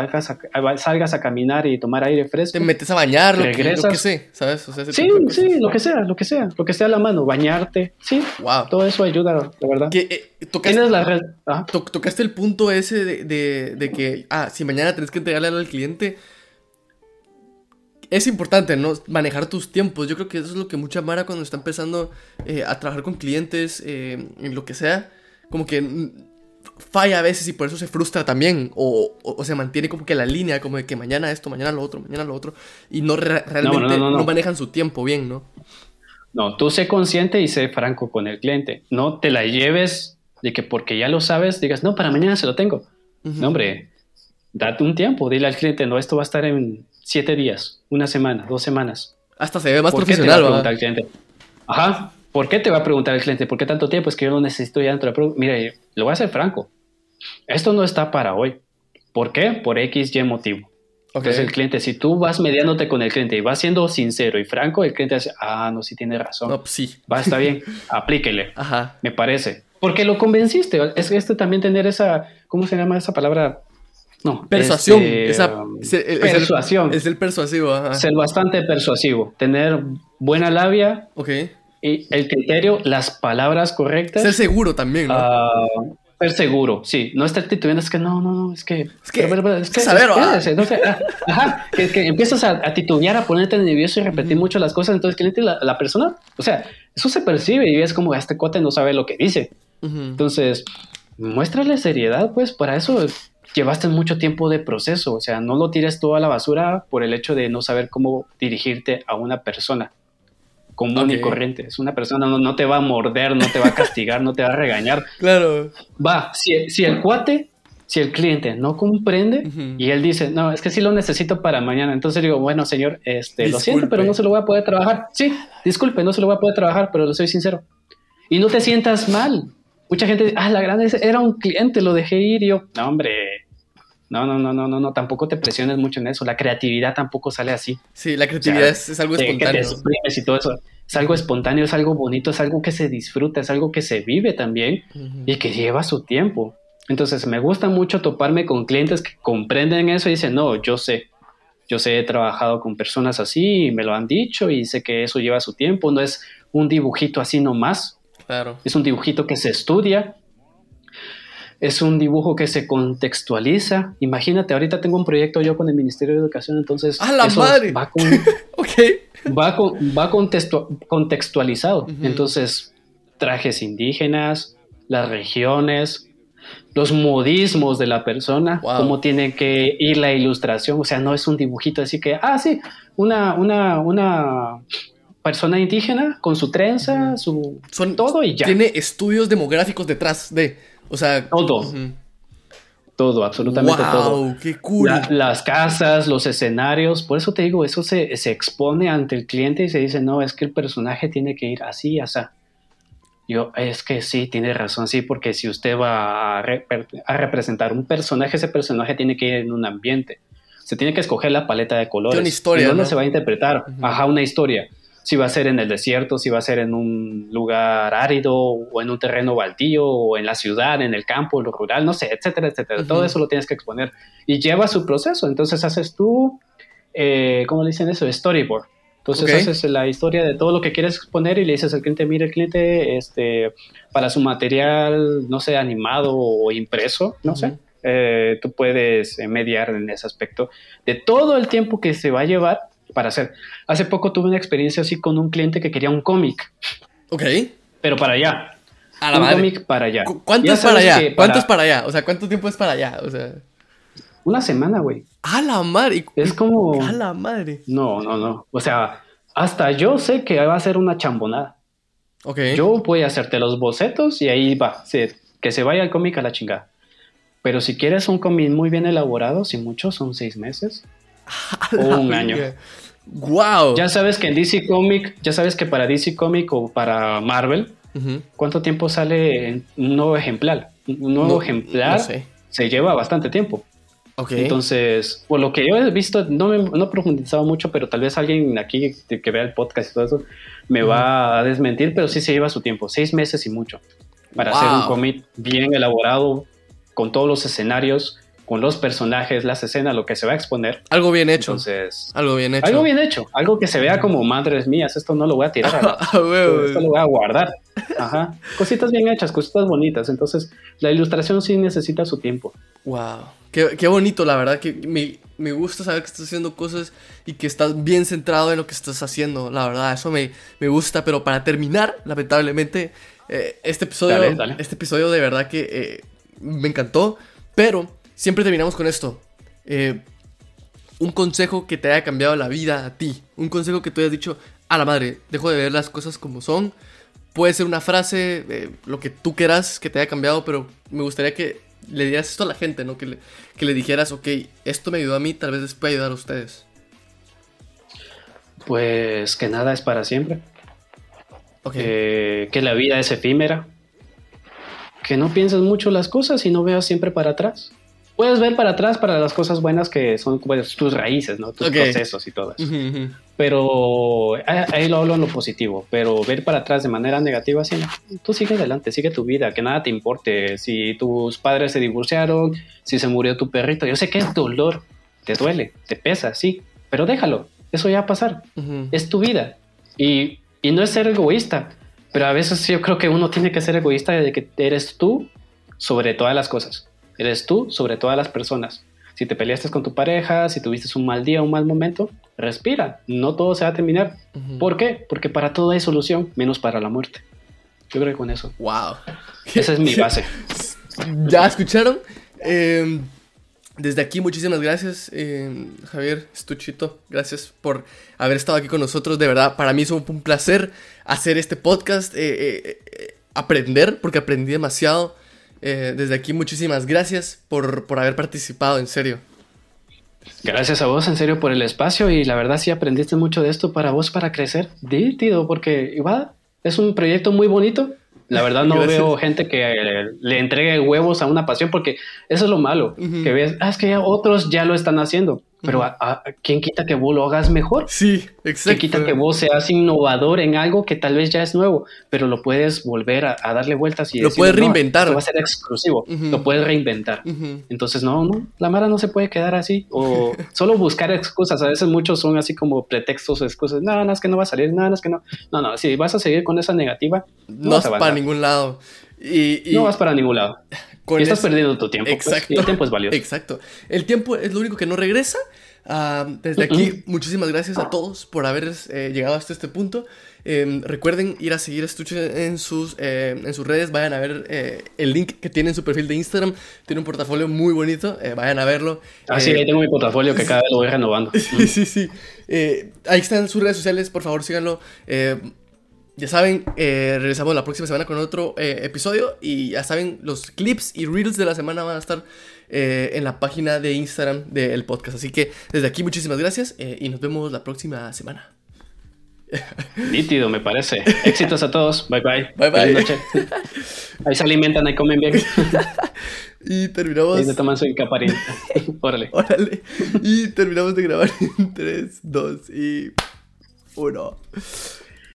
B: salgas a caminar y tomar aire fresco.
A: Te metes a bañar, regresas. Lo que, sé, ¿sabes?
B: sí, sí, lo que sea, lo que sea, lo que esté a la mano, bañarte, sí.
A: Wow.
B: Todo eso ayuda, la verdad.
A: Eh, tocaste, Tienes la tocaste el punto ese de, de, de que, ah, si mañana tenés que entregarle al cliente es importante, ¿no? Manejar tus tiempos. Yo creo que eso es lo que mucha Mara cuando está empezando eh, a trabajar con clientes, eh, en lo que sea, como que falla a veces y por eso se frustra también. O, se mantiene como que la línea, como de que mañana esto, mañana lo otro, mañana lo otro. Y no realmente no, manejan su tiempo bien, ¿no?
B: No, tú sé consciente y sé franco con el cliente. No te la lleves de que porque ya lo sabes, digas, no, para mañana se lo tengo. No, hombre, date un tiempo, dile al cliente, no, esto va a estar en siete días, una semana, dos semanas.
A: Hasta se ve más profesional,
B: ¿verdad? cliente. Ajá. ¿Por qué te va a preguntar el cliente? ¿Por qué tanto tiempo? Es que yo lo necesito ya dentro de Mira, lo voy a hacer franco. Esto no está para hoy. ¿Por qué? Por X, Y motivo. Entonces el cliente, si tú vas mediándote con el cliente y vas siendo sincero y franco, el cliente dice, ah, no, sí tiene razón.
A: No, pues sí.
B: Va, está bien, aplíquele.
A: Ajá.
B: Me parece. Porque lo convenciste. Es esto también tener esa, ¿cómo se llama esa palabra? No.
A: Persuasión.
B: este,
A: esa-
B: um,
A: es, el- es el-
B: persuasión.
A: Es el persuasivo, ajá.
B: Ser bastante persuasivo. Tener buena labia
A: Ok.
B: y el criterio, las palabras correctas.
A: Ser seguro también, ¿no?
B: Ah, ser seguro, sí. No estar titubeando, es que no, no, no, es que.
A: Es que-
B: es
A: es que saber,
B: espérese, no sé, ah, ajá, que, que empiezas a, a titubear, a ponerte nervioso y repetir mucho las cosas. Entonces, cliente, la, la persona, o sea, eso se percibe y es como este cuate no sabe lo que dice.
A: Ujú.
B: Entonces, muéstrale seriedad, pues para eso llevaste mucho tiempo de proceso. O sea, no lo tires todo a la basura por el hecho de no saber cómo dirigirte a una persona común y
A: Ok.
B: corriente. Es una persona, no, no te va a morder, no te va a castigar, no te va a regañar.
A: Claro.
B: Va, si, si el cuate, si el cliente no comprende
A: Ujú.
B: y él dice, no, es que sí lo necesito para mañana, entonces digo, bueno, señor, este, lo siento,
A: Disculpe.
B: pero no se lo voy a poder trabajar. Sí, disculpe, no se lo voy a poder trabajar, pero le soy sincero. Y no te sientas mal. Mucha gente ah, la grande era un cliente, lo dejé ir. Y yo, no, hombre, no, no, no, no, no, no, tampoco te presiones mucho en eso. La creatividad tampoco sale así.
A: Sí, la creatividad
B: O sea,
A: es, es algo
B: te
A: espontáneo.
B: y todo eso. Es algo espontáneo, es algo bonito, es algo que se disfruta, es algo que se vive también y que lleva su tiempo. Entonces me gusta mucho toparme con clientes que comprenden eso y dicen, no, yo sé, yo sé, he trabajado con personas así y me lo han dicho y sé que eso lleva su tiempo, no es un dibujito así nomás,
A: Claro.
B: es un dibujito que se estudia, es un dibujo que se contextualiza. Imagínate, ahorita tengo un proyecto yo con el Ministerio de Educación, entonces
A: ¡A la
B: eso
A: madre!
B: va con, va, con- va contextu- contextualizado. Entonces, trajes indígenas, las regiones, los modismos de la persona,
A: Wow.
B: cómo tiene que ir la ilustración. O sea, no es un dibujito así que, ah, sí, una, una, una persona indígena con su trenza, su
A: Son,
B: todo y ya.
A: Tiene estudios demográficos detrás de. O sea.
B: Todo.
A: ujú.
B: Todo, absolutamente
A: wow,
B: todo.
A: qué cool.
B: La- las casas, los escenarios, por eso te digo, eso se, se expone ante el cliente y se dice, no, es que el personaje tiene que ir así, así. Yo, es que sí, tiene razón, sí, porque si usted va a, re- a representar un personaje, ese personaje tiene que ir en un ambiente. Se tiene que escoger la paleta de colores.
A: Tiene una historia,
B: ¿En dónde
A: ¿no?
B: se va a interpretar?
A: Ujú.
B: Ajá, una historia. Si va a ser en el desierto, si va a ser en un lugar árido o en un terreno baldío o en la ciudad, en el campo, en lo rural, no sé, etcétera, etcétera.
A: Ujú.
B: Todo eso lo tienes que exponer y lleva su proceso. Entonces haces tú, eh, ¿cómo le dicen eso? Storyboard. Entonces
A: Ok.
B: haces la historia de todo lo que quieres exponer y le dices al cliente, mire, el cliente, este, para su material, no sé, animado o impreso, no sé,
A: Ujú.
B: eh, tú puedes mediar en ese aspecto de todo el tiempo que se va a llevar para hacer. Hace poco tuve una experiencia así con un cliente que quería un cómic,
A: Ok.
B: pero para allá.
A: A la
B: un cómic para allá.
A: ¿Cu- ¿Cuánto es para allá?
B: que
A: ¿Cuánto es para allá? O sea, ¿cuánto tiempo es para allá? O sea.
B: Una semana, güey.
A: A la madre.
B: Es como...
A: A la madre.
B: No, no, no. O sea, hasta yo sé que va a ser una chambonada.
A: Ok.
B: Yo voy a hacerte los bocetos y ahí va. se- que se vaya el cómic a la chingada. Pero si quieres un cómic muy bien elaborado, si mucho, son seis meses. Un año.
A: Wow.
B: Ya sabes que en DC Comic, ya sabes que para DC Comic o para Marvel. ¿cuánto tiempo sale en un nuevo ejemplar? Un nuevo
A: No-
B: ejemplar
A: No sé.
B: se lleva bastante tiempo. Entonces, por lo que yo he visto, no, me, no he profundizado mucho, pero tal vez alguien aquí que que vea el podcast y todo eso me va a desmentir, pero sí se lleva su tiempo, seis meses y mucho, para hacer un cómic bien elaborado, con todos los escenarios, con los personajes, las escenas, lo que se va a exponer.
A: Algo bien hecho.
B: Entonces,
A: algo bien hecho.
B: algo bien hecho, algo que se vea como madres mías, esto no lo voy a tirar, a la-
A: huevo.
B: esto lo voy a guardar. Ajá. Cositas bien hechas, cositas bonitas. Entonces, la ilustración sí necesita su tiempo.
A: Wow. Qué, qué bonito, la verdad. Que me, me gusta saber que estás haciendo cosas y que estás bien centrado en lo que estás haciendo. La verdad, eso me, me gusta. Pero para terminar, lamentablemente, eh, este episodio.
B: Dale, dale.
A: Este episodio de verdad que eh, me encantó. Pero siempre terminamos con esto. Eh, un consejo que te haya cambiado la vida a ti. Un consejo que tú hayas dicho, a la madre, dejo de ver las cosas como son. Puede ser una frase, eh, lo que tú quieras que te haya cambiado, pero me gustaría que le dieras esto a la gente, ¿no? Que le, que le dijeras, ok, esto me ayudó a mí, tal vez les pueda ayudar a ustedes.
B: Pues que nada es para siempre. Eh, que la vida es efímera. Que no pienses mucho las cosas y no veas siempre para atrás. Puedes ver para atrás para las cosas buenas que son pues, tus raíces, ¿no? Tus procesos y todo eso. Pero ahí, lo hablo en lo positivo, pero ver para atrás de manera negativa, sí, tú sigue adelante, sigue tu vida, que nada te importe. Si tus padres se divorciaron, si se murió tu perrito, yo sé que es dolor, te duele, te pesa, sí, pero déjalo, eso ya va a pasar, es tu vida. Y, y no es ser egoísta, pero a veces yo creo que uno tiene que ser egoísta de que eres tú sobre todas las cosas. Eres tú sobre todas las personas. Si te peleaste con tu pareja, si tuviste un mal día, un mal momento, respira. No todo se va a terminar. ¿Por qué? Porque para todo hay solución, menos para la muerte. Yo creo que con eso.
A: ¡Wow!
B: Esa es mi base.
A: ¿Ya escucharon? Em, desde aquí, muchísimas gracias, em, Javier Estuchito. Gracias por haber estado aquí con nosotros. De verdad, para mí es un placer hacer este podcast, eh, eh, eh, aprender, porque aprendí demasiado. Eh, desde aquí muchísimas gracias por, por haber participado, en serio.
B: Gracias a vos, en serio, por el espacio y la verdad sí aprendiste mucho de esto para vos, para crecer. Dítido, porque igual es un proyecto muy bonito. La verdad no veo gente que le entregue huevos a una pasión porque eso es lo malo, que ves, ah, es que ya otros ya lo están haciendo. Pero a, ¿quién quita que vos lo hagas mejor?
A: Sí, exacto.
B: ¿Quién quita que vos seas innovador en algo que tal vez ya es nuevo, pero lo puedes volver a, darle vueltas y
A: lo puedes reinventar.
B: No, va a ser exclusivo. Lo puedes reinventar. Entonces, no, no, la Mara no se puede quedar así o solo buscar excusas. A veces muchos son así como pretextos o excusas. Nada, no, es que no va a salir, nada, es que no. No, no, si vas a seguir con esa negativa,
A: no, vas para ningún lado. Y,
B: No vas para ningún lado y estás perdiendo tu tiempo.
A: Pues, exacto.
B: el tiempo es valioso.
A: Exacto. El tiempo es lo único que no regresa. Ah, desde aquí, muchísimas gracias a todos por haber eh, llegado hasta este punto. Em, recuerden ir a seguir a Stuche en sus, eh, en sus redes. Vayan a ver eh, el link que tiene en su perfil de Instagram. Tiene un portafolio muy bonito. vayan a verlo.
B: Ah, sí, ahí tengo mi portafolio que cada vez lo voy renovando.
A: sí, sí, sí. ahí están sus redes sociales. Por favor, síganlo. Ya saben, eh, regresamos la próxima semana con otro eh, episodio y ya saben, los clips y reels de la semana van a estar eh, en la página de Instagram del podcast. Así que desde aquí muchísimas gracias y nos vemos la próxima semana.
B: Nítido, me parece. Éxitos a todos. Bye bye.
A: Bye bye.
B: noche. Ahí se alimentan, ahí comen bien.
A: y terminamos.
B: Y se toman su. Órale.
A: Órale. Y terminamos de grabar en 3, 2 y 1.